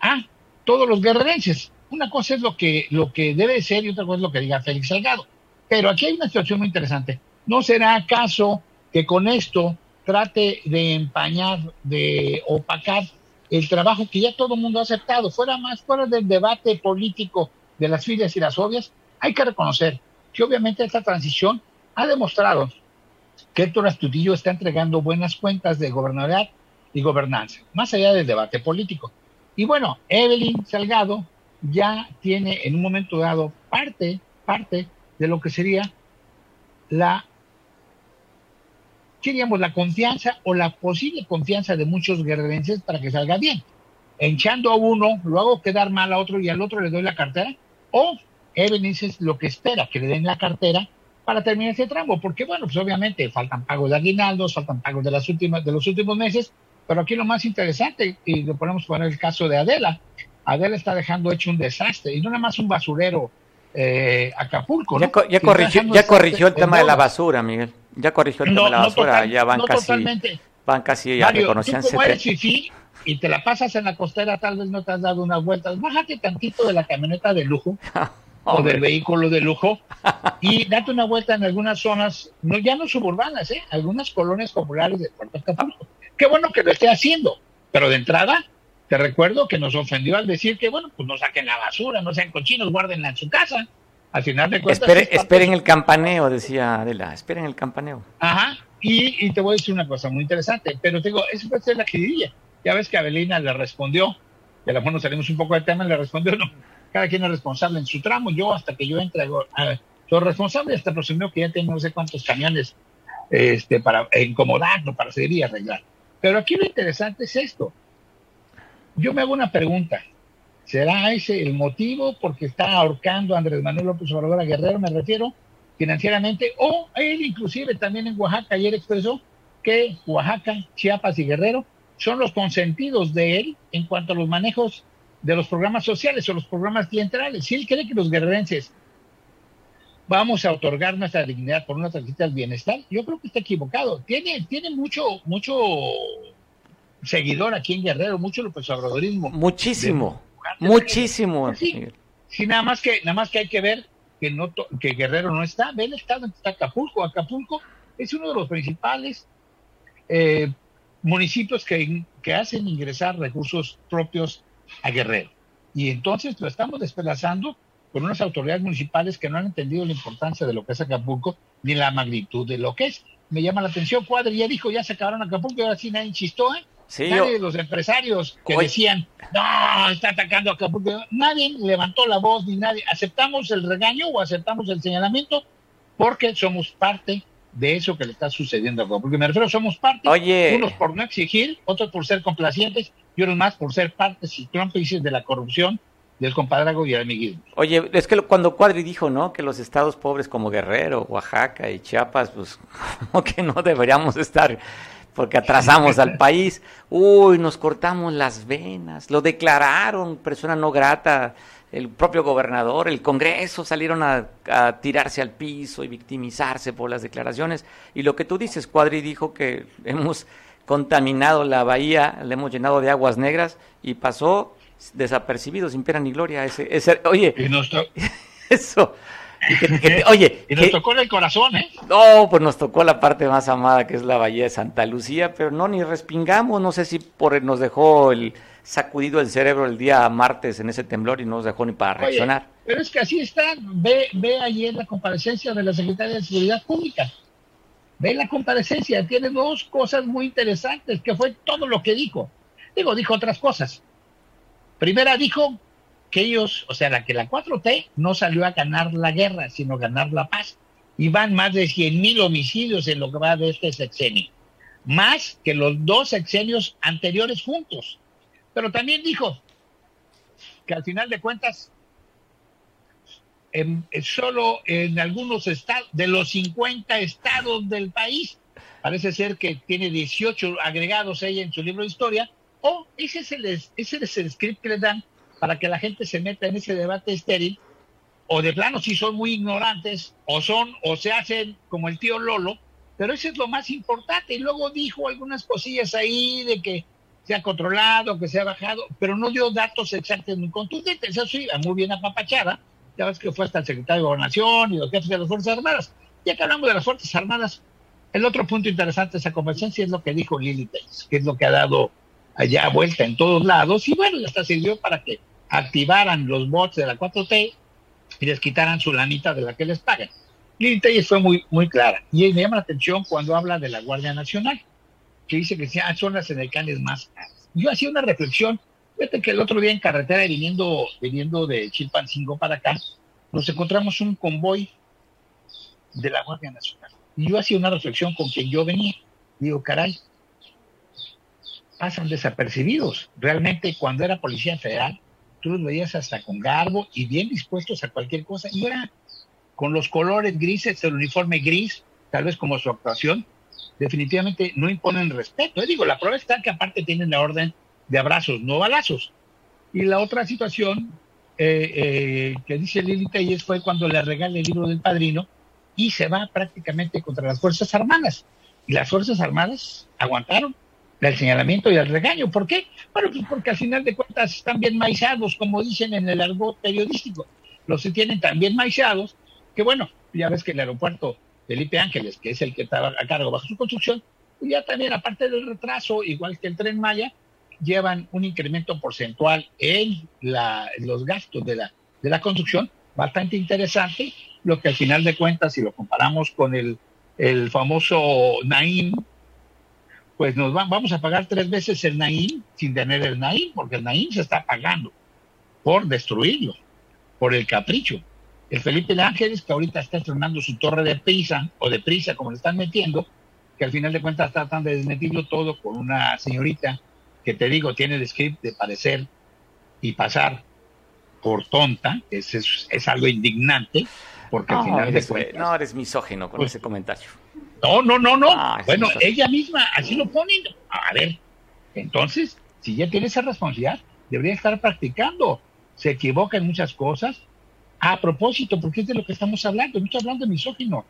a todos los guerrerenses. Una cosa es lo que, lo que debe ser y otra cosa es lo que diga Félix Salgado. Pero aquí hay una situación muy interesante. ¿No será acaso que con esto trate de empañar, de opacar el trabajo que ya todo el mundo ha aceptado? Fuera más, fuera del debate político de las filias y las obvias, hay que reconocer que obviamente esta transición ha demostrado que Héctor Astudillo está entregando buenas cuentas de gobernabilidad y gobernanza, más allá del debate político. Y bueno, Evelyn Salgado ya tiene en un momento dado parte, parte de lo que sería la, ¿qué diríamos? La confianza o la posible confianza de muchos guerrerenses para que salga bien. Enchando a uno, lo hago quedar mal a otro y al otro le doy la cartera, o Evelyn es lo que espera que le den la cartera para terminar ese tramo, porque bueno, pues obviamente faltan pagos de aguinaldos, faltan pagos de las últimas, de los últimos meses, pero aquí lo más interesante, y lo ponemos poner el caso de Adela, Adela está dejando hecho un desastre, y no nada más un basurero eh, Acapulco, Ya, ¿no? ya está corrigió, ya corrigió el tema de la basura, Miguel. Ya corrigió el No, tema de la no basura. total- ya van no casi, totalmente. van casi a Mario, tú como eres 70. fifí y te la pasas en la costera, tal vez no te has dado unas vueltas, bájate tantito de la camioneta de lujo o del vehículo de lujo y date una vuelta en algunas zonas, no ya no suburbanas, ¿eh? algunas colonias populares de Puerto Acapulco. Qué bueno que lo esté haciendo, pero de entrada te recuerdo que nos ofendió al decir que, bueno, pues no saquen la basura, no sean cochinos, guárdenla en su casa. Al final de cuentas... Espere- esperen el campaneo, decía Adela. Esperen el campaneo. Ajá, y, y te voy a decir una cosa muy interesante, pero te digo, eso puede ser la jiribilla. Ya ves que Abelina le respondió, y a lo mejor nos salimos un poco del tema, le respondió, no, cada quien es responsable en su tramo, yo hasta que yo entre, hago- ah, soy responsable, hasta presumió que ya tengo no sé cuántos camiones este, para incomodarlo, para seguir y arreglar. Pero aquí lo interesante es esto. Yo me hago una pregunta. ¿Será ese el motivo porque está ahorcando a Andrés Manuel López Obrador a Guerrero, me refiero, financieramente? O él inclusive también en Oaxaca ayer expresó que Oaxaca, Chiapas y Guerrero son los consentidos de él en cuanto a los manejos de los programas sociales o los programas clientelares. Si él cree que los guerrerenses vamos a otorgar nuestra dignidad por una tarjeta del bienestar, yo creo que está equivocado. Tiene, tiene mucho, mucho seguidor aquí en Guerrero, mucho López Obradorismo. Muchísimo, muchísimo. Sí, sí, nada más que, nada más que hay que ver que no que Guerrero no está, ve el estado está Acapulco. Acapulco es uno de los principales eh, municipios que, que hacen ingresar recursos propios a Guerrero. Y entonces lo estamos despedazando con unas autoridades municipales que no han entendido la importancia de lo que es Acapulco ni la magnitud de lo que es. Me llama la atención, Cuadri ya dijo, ya se acabaron Acapulco y ahora sí nadie chistó, ¿eh? nadie de los empresarios que decían, no, está atacando Acapulco, nadie levantó la voz ni nadie. ¿Aceptamos el regaño o aceptamos el señalamiento? Porque somos parte de eso que le está sucediendo a Acapulco. Me refiero, somos parte, Oye. unos por no exigir, otros por ser complacientes y unos más por ser partes y cómplices de la corrupción del compadrazgo y el amiguismo. Oye, es que cuando Cuadri dijo, ¿no? Que los estados pobres como Guerrero, Oaxaca y Chiapas, pues como que no deberíamos estar porque atrasamos al país. Uy, nos cortamos las venas. Lo declararon persona no grata. El propio gobernador, el Congreso salieron a, a, tirarse al piso y victimizarse por las declaraciones. Y lo que tú dices, Cuadri dijo que hemos contaminado la bahía, le hemos llenado de aguas negras y pasó desapercibido, sin pena ni gloria. Ese, ese, oye, y eso. Y que, que, oye, y nos que, tocó en el corazón, ¿eh? No, pues nos tocó la parte más amada que es la bahía de Santa Lucía, pero no, ni respingamos. No sé si por nos dejó el sacudido el cerebro el día martes en ese temblor y no nos dejó ni para reaccionar. Oye, pero es que así está. Ve, ve ayer la comparecencia de la Secretaria de Seguridad Pública. Ve la comparecencia. Tiene dos cosas muy interesantes, que fue todo lo que dijo. Digo, dijo otras cosas. Primera dijo que ellos, o sea, la que la 4T no salió a ganar la guerra, sino ganar la paz. Y van más de 100 mil homicidios en lo que va de este sexenio. Más que los dos sexenios anteriores juntos. Pero también dijo que al final de cuentas, en, solo en algunos estados, de los 50 estados del país, parece ser que tiene 18 agregados ella en su libro de historia, o ese es, el, ese es el script que le dan para que la gente se meta en ese debate estéril, o de plano si son muy ignorantes, o son, o se hacen como el tío Lolo, pero eso es lo más importante. Y luego dijo algunas cosillas ahí de que se ha controlado, que se ha bajado, pero no dio datos exactos muy contundentes. Eso sí, muy bien apapachada. Ya ves que fue hasta el secretario de Gobernación y los jefes de las Fuerzas Armadas. Ya que hablamos de las Fuerzas Armadas, el otro punto interesante de esa conversación es lo que dijo Lili Pérez, que es lo que ha dado allá vuelta en todos lados, y bueno, hasta sirvió para que activaran los bots de la 4T y les quitaran su lanita de la que les pagan. Lili Telles fue muy, muy clara, y me llama la atención cuando habla de la Guardia Nacional, que dice que son las edecanes más caras. Yo hacía una reflexión, fíjate que el otro día en carretera, viniendo, viniendo de Chilpancingo para acá, nos encontramos un convoy de la Guardia Nacional. Y yo hacía una reflexión con quien yo venía. Digo, caray, pasan desapercibidos. Realmente cuando era Policía Federal, tú los veías hasta con garbo y bien dispuestos a cualquier cosa. Y ahora, con los colores grises, el uniforme gris, tal vez como su actuación, definitivamente no imponen respeto. Yo digo, la prueba está que aparte tienen la orden de abrazos, no balazos. Y la otra situación eh, eh, que dice Lili Telles fue cuando le regala el libro del padrino y se va prácticamente contra las Fuerzas Armadas. Y las Fuerzas Armadas aguantaron el señalamiento y el regaño. ¿Por qué? Bueno, pues porque al final de cuentas están bien maizados, como dicen en el argot periodístico. Los tienen tan bien maizados que, bueno, ya ves que el aeropuerto Felipe Ángeles, que es el que estaba a cargo bajo su construcción, pues ya también, aparte del retraso, igual que el tren Maya, llevan un incremento porcentual en la, los gastos de la, de la construcción bastante interesante, lo que al final de cuentas, si lo comparamos con el, el famoso Naim, pues nos va, vamos a pagar tres veces el Naim sin tener el Naim, porque el Naim se está pagando por destruirlo, por el capricho. El Felipe de Ángeles, que ahorita está estrenando su torre de prisa, o de prisa, como le están metiendo, que al final de cuentas tratan de desmentirlo todo con una señorita que te digo, tiene el script de parecer y pasar por tonta, es, es, es algo indignante, porque no, al final eres, de cuentas... No, eres misógino con pues, ese comentario. No, no, no, no. Ah, bueno, ella misma, así lo ponen. A ver, Entonces, si ya tiene esa responsabilidad, debería estar practicando. Se equivoca en muchas cosas. A propósito, porque es de lo que estamos hablando, no estoy hablando de misógino.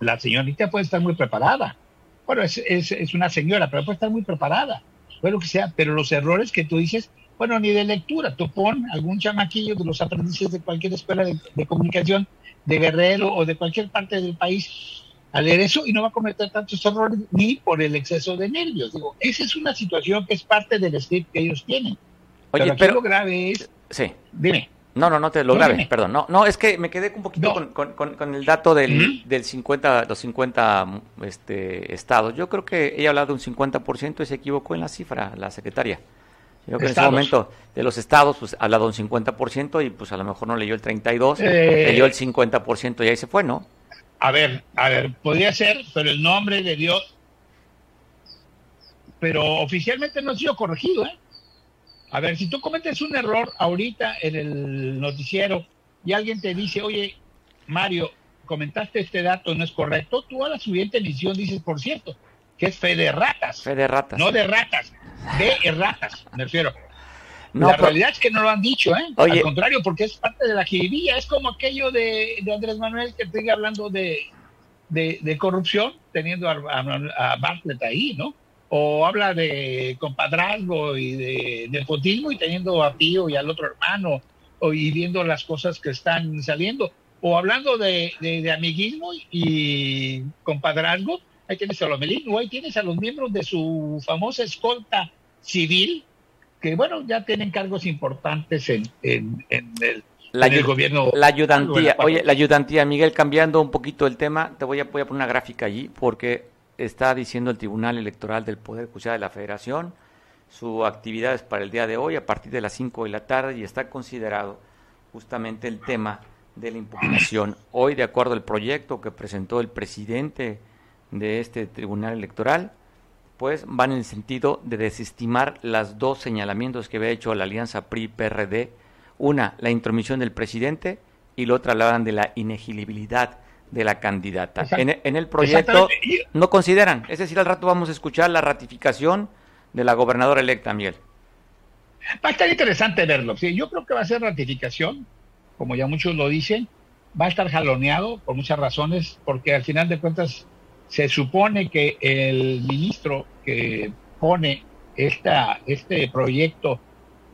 La señorita puede estar muy preparada. Bueno, es, es, es una señora, pero puede estar muy preparada. Fue lo que sea, pero los errores que tú dices, bueno, ni de lectura. Tú pon algún chamaquillo de los aprendices de cualquier escuela de, de comunicación de Guerrero o de cualquier parte del país a leer eso y no va a cometer tantos errores ni por el exceso de nervios. Digo, esa es una situación que es parte del script que ellos tienen. Oye, pero, lo grave es... Sí. Dime. No, no, no te lo No, grave, dime. perdón. No, no, es que me quedé un poquito con, con- con- con el dato del, del 50, los 50 este, estados. Yo creo que ella ha hablado de un 50% y se equivocó en la cifra, la secretaria. Yo creo que en ese momento de los estados, pues ha hablado de un 50% y pues a lo mejor no leyó el 32, Eh. leyó el 50% y ahí se fue, ¿no? A ver, a ver, podría ser, pero el nombre de Dios... Pero oficialmente no ha sido corregido, ¿eh? A ver, si tú cometes un error ahorita en el noticiero y alguien te dice, oye, Mario, comentaste este dato, no es correcto, tú a la siguiente emisión dices, por cierto, que es fe de ratas. Fe de ratas. No de ratas, de ratas, me refiero. No, la realidad es que no lo han dicho, ¿eh? Oye. Al contrario, porque es parte de la jiribilla. Es como aquello de, de Andrés Manuel que sigue hablando de, de, de corrupción, teniendo a, a- a Bartlett ahí, ¿no? O habla de compadrazgo y de nepotismo y teniendo a Pío y al otro hermano, o, y viendo las cosas que están saliendo. O hablando de, amiguismo y compadrazgo, ahí tienes a Lomelín, o ahí tienes a los miembros de su famosa escolta civil, que bueno, ya tienen cargos importantes en, en, en el, La, gobierno. la ayudantía, oye, la ayudantía, Miguel, cambiando un poquito el tema, te voy a, voy a poner una gráfica allí porque está diciendo el Tribunal Electoral del Poder Judicial de la Federación, su actividad es para el día de hoy a partir de las 5 de la tarde y está considerado justamente el tema de la impugnación. Hoy, de acuerdo al proyecto que presentó el presidente de este Tribunal Electoral, pues van en el sentido de desestimar las dos señalamientos que había hecho la alianza PRI-PRD. Una, la intromisión del presidente y la otra hablaban de la inegibilidad de la candidata. En, en el proyecto no consideran, es decir, al rato vamos a escuchar la ratificación de la gobernadora electa, Miguel. Va a estar interesante verlo. Sí, yo creo que va a ser ratificación, como ya muchos lo dicen. Va a estar jaloneado por muchas razones, porque al final de cuentas se supone que el ministro que pone esta, este proyecto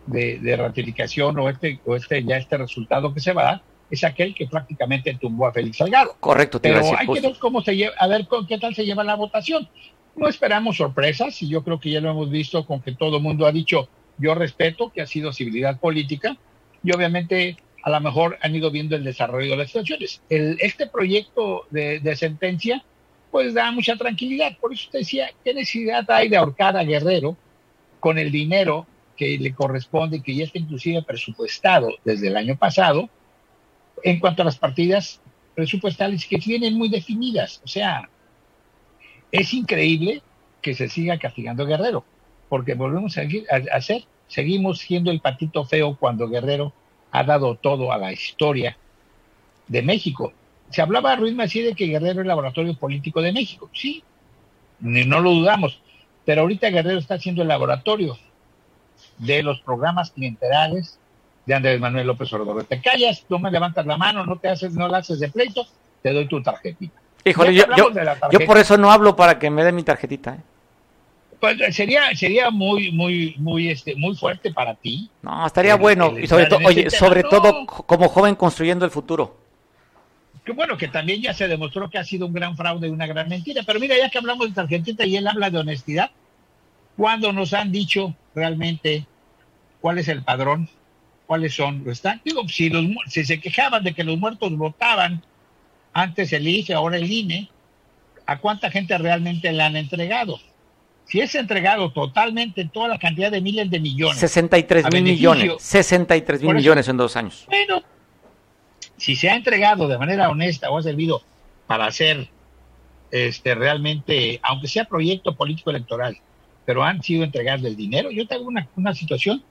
de, de ratificación o este, o este ya este resultado que se va a dar es aquel que prácticamente tumbó a Félix Salgado. Correcto, te iba a Pero decir, hay que ver cómo se lleva, a ver con qué tal se lleva la votación. No esperamos sorpresas y yo creo que ya lo hemos visto con que todo el mundo ha dicho yo respeto que ha sido civilidad política y obviamente a lo mejor han ido viendo el desarrollo de las situaciones. El, este proyecto de, de sentencia pues da mucha tranquilidad. Por eso te decía, ¿qué necesidad hay de ahorcar a Guerrero con el dinero que le corresponde, que ya está inclusive presupuestado desde el año pasado, en cuanto a las partidas presupuestales que tienen muy definidas? O sea, es increíble que se siga castigando a Guerrero, porque volvemos a, a hacer, seguimos siendo el patito feo cuando Guerrero ha dado todo a la historia de México. Se hablaba Ruiz Macié de que Guerrero es el laboratorio político de México, sí, ni- no lo dudamos, pero ahorita Guerrero está haciendo el laboratorio de los programas clientelares de Andrés Manuel López Obrador. Te callas, tú me levantas la mano, no te haces, no la haces de pleito, te doy tu tarjetita. Híjole, yo, por eso no hablo para que me den mi tarjetita. ¿eh? pues, sería sería muy muy muy este muy fuerte para ti. No, estaría El- bueno. el Y sobre todo, oye, sobre todo como joven construyendo el futuro. Que bueno, que también ya se demostró que ha sido un gran fraude y una gran mentira. Pero mira, ya que hablamos de tarjetita y él habla de honestidad, cuando nos han dicho realmente cuál es el padrón, cuáles son los están. Digo, si, los, si se quejaban de que los muertos votaban antes el IFE, ahora el INE, ¿a cuánta gente realmente le han entregado? Si es entregado totalmente toda la cantidad de miles de millones. 63 a mil millones. 63 mil millones en dos años. Bueno, si se ha entregado de manera honesta o ha servido para hacer este realmente, aunque sea proyecto político electoral, pero han sido entregados el dinero, yo tengo una, una situación.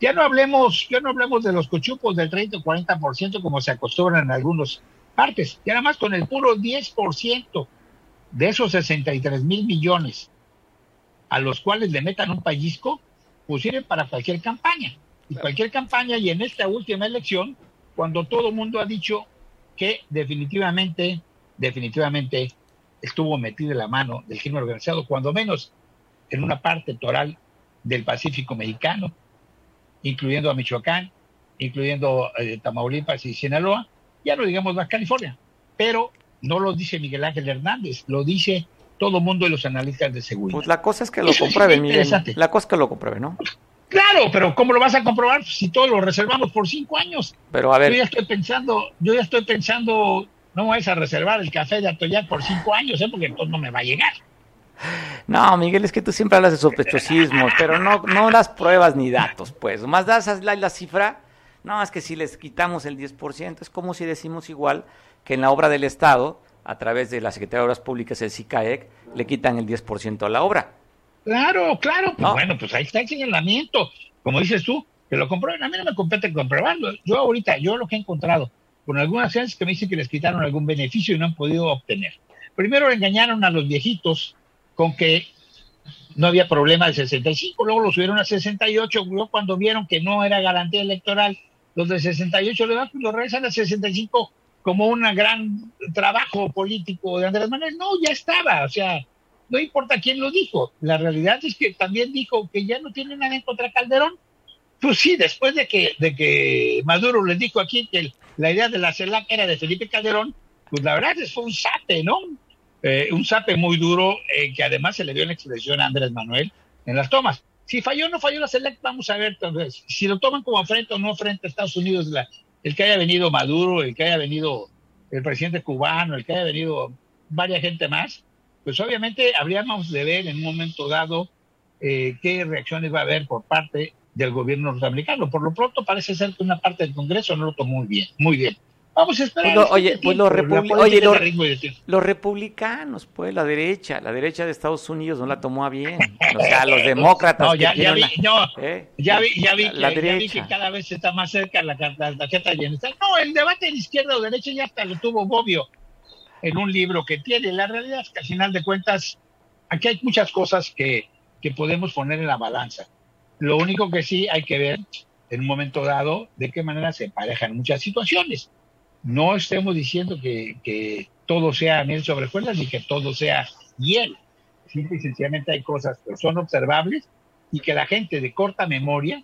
Ya no hablemos, ya no hablemos de los cochupos del 30 o 40% como se acostumbran en algunas partes, ya nada más con el puro 10% de esos 63 mil millones a los cuales le metan un pellizco, pues sirven para cualquier campaña. Y cualquier campaña, y en esta última elección, cuando todo el mundo ha dicho que definitivamente, definitivamente estuvo metido en la mano del crimen organizado, cuando menos en una parte toral del Pacífico mexicano, incluyendo a Michoacán, incluyendo eh, Tamaulipas y Sinaloa, ya no digamos más California, pero no lo dice Miguel Ángel Hernández, lo dice todo el mundo y los analistas de seguridad. Pues la cosa es que lo comprueben, Miguel. La cosa es que lo comprueben, ¿no? Claro, pero ¿cómo lo vas a comprobar si todo lo reservamos por cinco años? Pero a ver. Yo ya estoy pensando, yo ya estoy pensando, no vas a reservar el café de Atoyac por cinco años, ¿eh? porque entonces no me va a llegar. No, Miguel, es que tú siempre hablas de sospechosismo, pero no, no das pruebas ni datos, pues. Más das la, la cifra. No, es que si les quitamos el 10%, es como si decimos igual que en la obra del Estado, a través de la Secretaría de Obras Públicas, el SICAEC, le quitan el 10% a la obra. Claro, claro. Pues bueno, pues ahí está el señalamiento. Como dices tú, que lo comprueben. A mí no me compete comprobarlo. Yo ahorita, yo lo que he encontrado con algunas gentes que me dicen que les quitaron algún beneficio y no han podido obtener. Primero engañaron a los viejitos con que no había problema de 65, luego lo subieron a 68, luego cuando vieron que no era garantía electoral, los de 68 le dan, pues lo regresan a 65 como un gran trabajo político de Andrés Manuel. No, ya estaba, o sea, no importa quién lo dijo. La realidad es que también dijo que ya no tiene nada en contra Calderón. Pues sí, después de que, de que Maduro les dijo aquí que la idea de la CELAC era de Felipe Calderón, pues la verdad es que fue un sape, ¿no? Eh, un sape muy duro eh, que además se le dio una expresión a Andrés Manuel en las tomas. Si falló o no falló la CELAC, vamos a ver si lo toman como frente o no frente a Estados Unidos, el que haya venido Maduro, el que haya venido el presidente cubano, el que haya venido varias gente más, pues obviamente habríamos de ver en un momento dado eh, qué reacciones va a haber por parte del gobierno norteamericano. Por lo pronto parece ser que una parte del Congreso no lo tomó muy bien, muy bien. Vamos a esperar. Pues oye, pues los, oye los, republicanos, pues la derecha, la derecha de Estados Unidos no la tomó a bien. O sea, los demócratas. No, ya, vi, ¿eh? ya, vi, ya, vi, que, cada vez está más cerca la, la tarjeta No, el debate de izquierda o derecha ya hasta lo tuvo Bobbio en un libro que tiene. La realidad es que al final de cuentas, aquí hay muchas cosas que, que podemos poner en la balanza. Lo único que sí hay que ver en un momento dado de qué manera se emparejan muchas situaciones. No estemos diciendo que, que todo sea miel sobre cuerdas ni que todo sea hiel. Simple y sencillamente hay cosas que son observables y que la gente de corta memoria,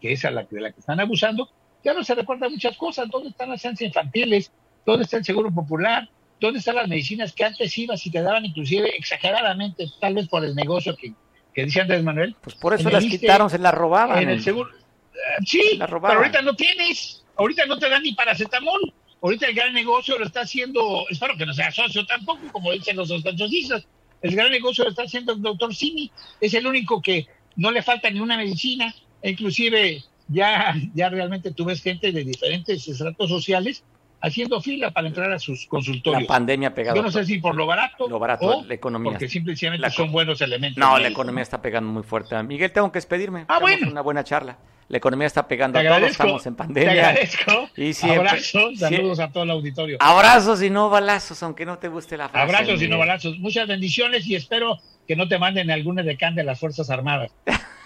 que es a la, de la que están abusando, ya no se recuerda muchas cosas. ¿Dónde están las ciencias infantiles? ¿Dónde está el seguro popular? ¿Dónde están las medicinas que antes ibas y te daban inclusive exageradamente, tal vez por el negocio que, que dice Andrés Manuel? Pues por eso las quitaron, se las robaban. En el seguro. Eh, sí, pero ahorita no tienes. Ahorita no te dan ni paracetamol. Ahorita el gran negocio lo está haciendo, espero que no sea socio tampoco, como dicen los sospechosistas. El gran negocio lo está haciendo el doctor Simi. Es el único que no le falta ni una medicina. Inclusive ya, ya realmente tú ves gente de diferentes estratos sociales haciendo fila para entrar a sus consultorios. La pandemia ha pegado. Yo no sé si por lo barato. Lo barato, la economía. Porque simplemente son buenos elementos. No, la economía está pegando muy fuerte. Miguel, tengo que despedirme. Ah, bueno. Una buena charla. La economía está pegando a todos, estamos en pandemia. Te agradezco. Y siempre, Abrazos, saludos a todo el auditorio. Abrazos y no balazos, aunque no te guste la frase. Abrazos y no balazos. Muchas bendiciones y espero que no te manden alguna decán de las Fuerzas Armadas.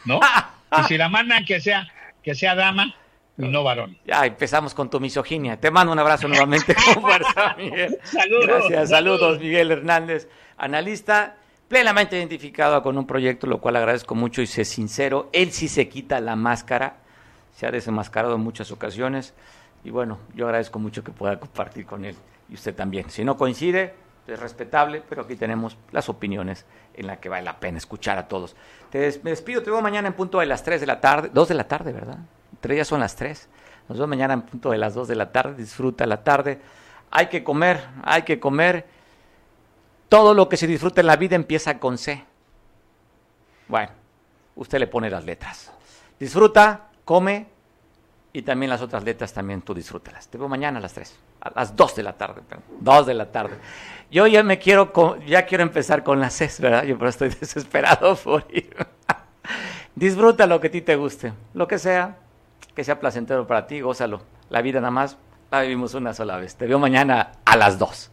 ¿No? y si la mandan, que sea, que sea dama no varón. Ya empezamos con tu misoginia. Te mando un abrazo nuevamente con fuerza, Miguel. saludos. Gracias, saludos, Miguel Hernández, analista plenamente identificado con un proyecto, lo cual agradezco mucho y sé sincero. Él sí se quita la máscara, se ha desenmascarado en muchas ocasiones y bueno, yo agradezco mucho que pueda compartir con él y usted también. Si no coincide, es respetable, pero aquí tenemos las opiniones en las que vale la pena escuchar a todos. Te me despido, te veo mañana en punto de las 3 de la tarde, 2 de la tarde, ¿verdad? Tres ya son las 3. Nos vemos mañana en punto de las 2 de la tarde. Disfruta la tarde. Hay que comer, hay que comer. Todo lo que se disfruta en la vida empieza con C. Bueno, usted le pone las letras. Disfruta, come y también las otras letras también tú disfrútelas. Te veo mañana a las 3, a las 2 de la tarde, perdón, 2 de la tarde. Yo ya me quiero, ya quiero empezar con las C, ¿verdad? Yo pero estoy desesperado por ir. Disfruta lo que a ti te guste, lo que sea, que sea placentero para ti, gózalo. La vida nada más la vivimos una sola vez. Te veo mañana a las 2.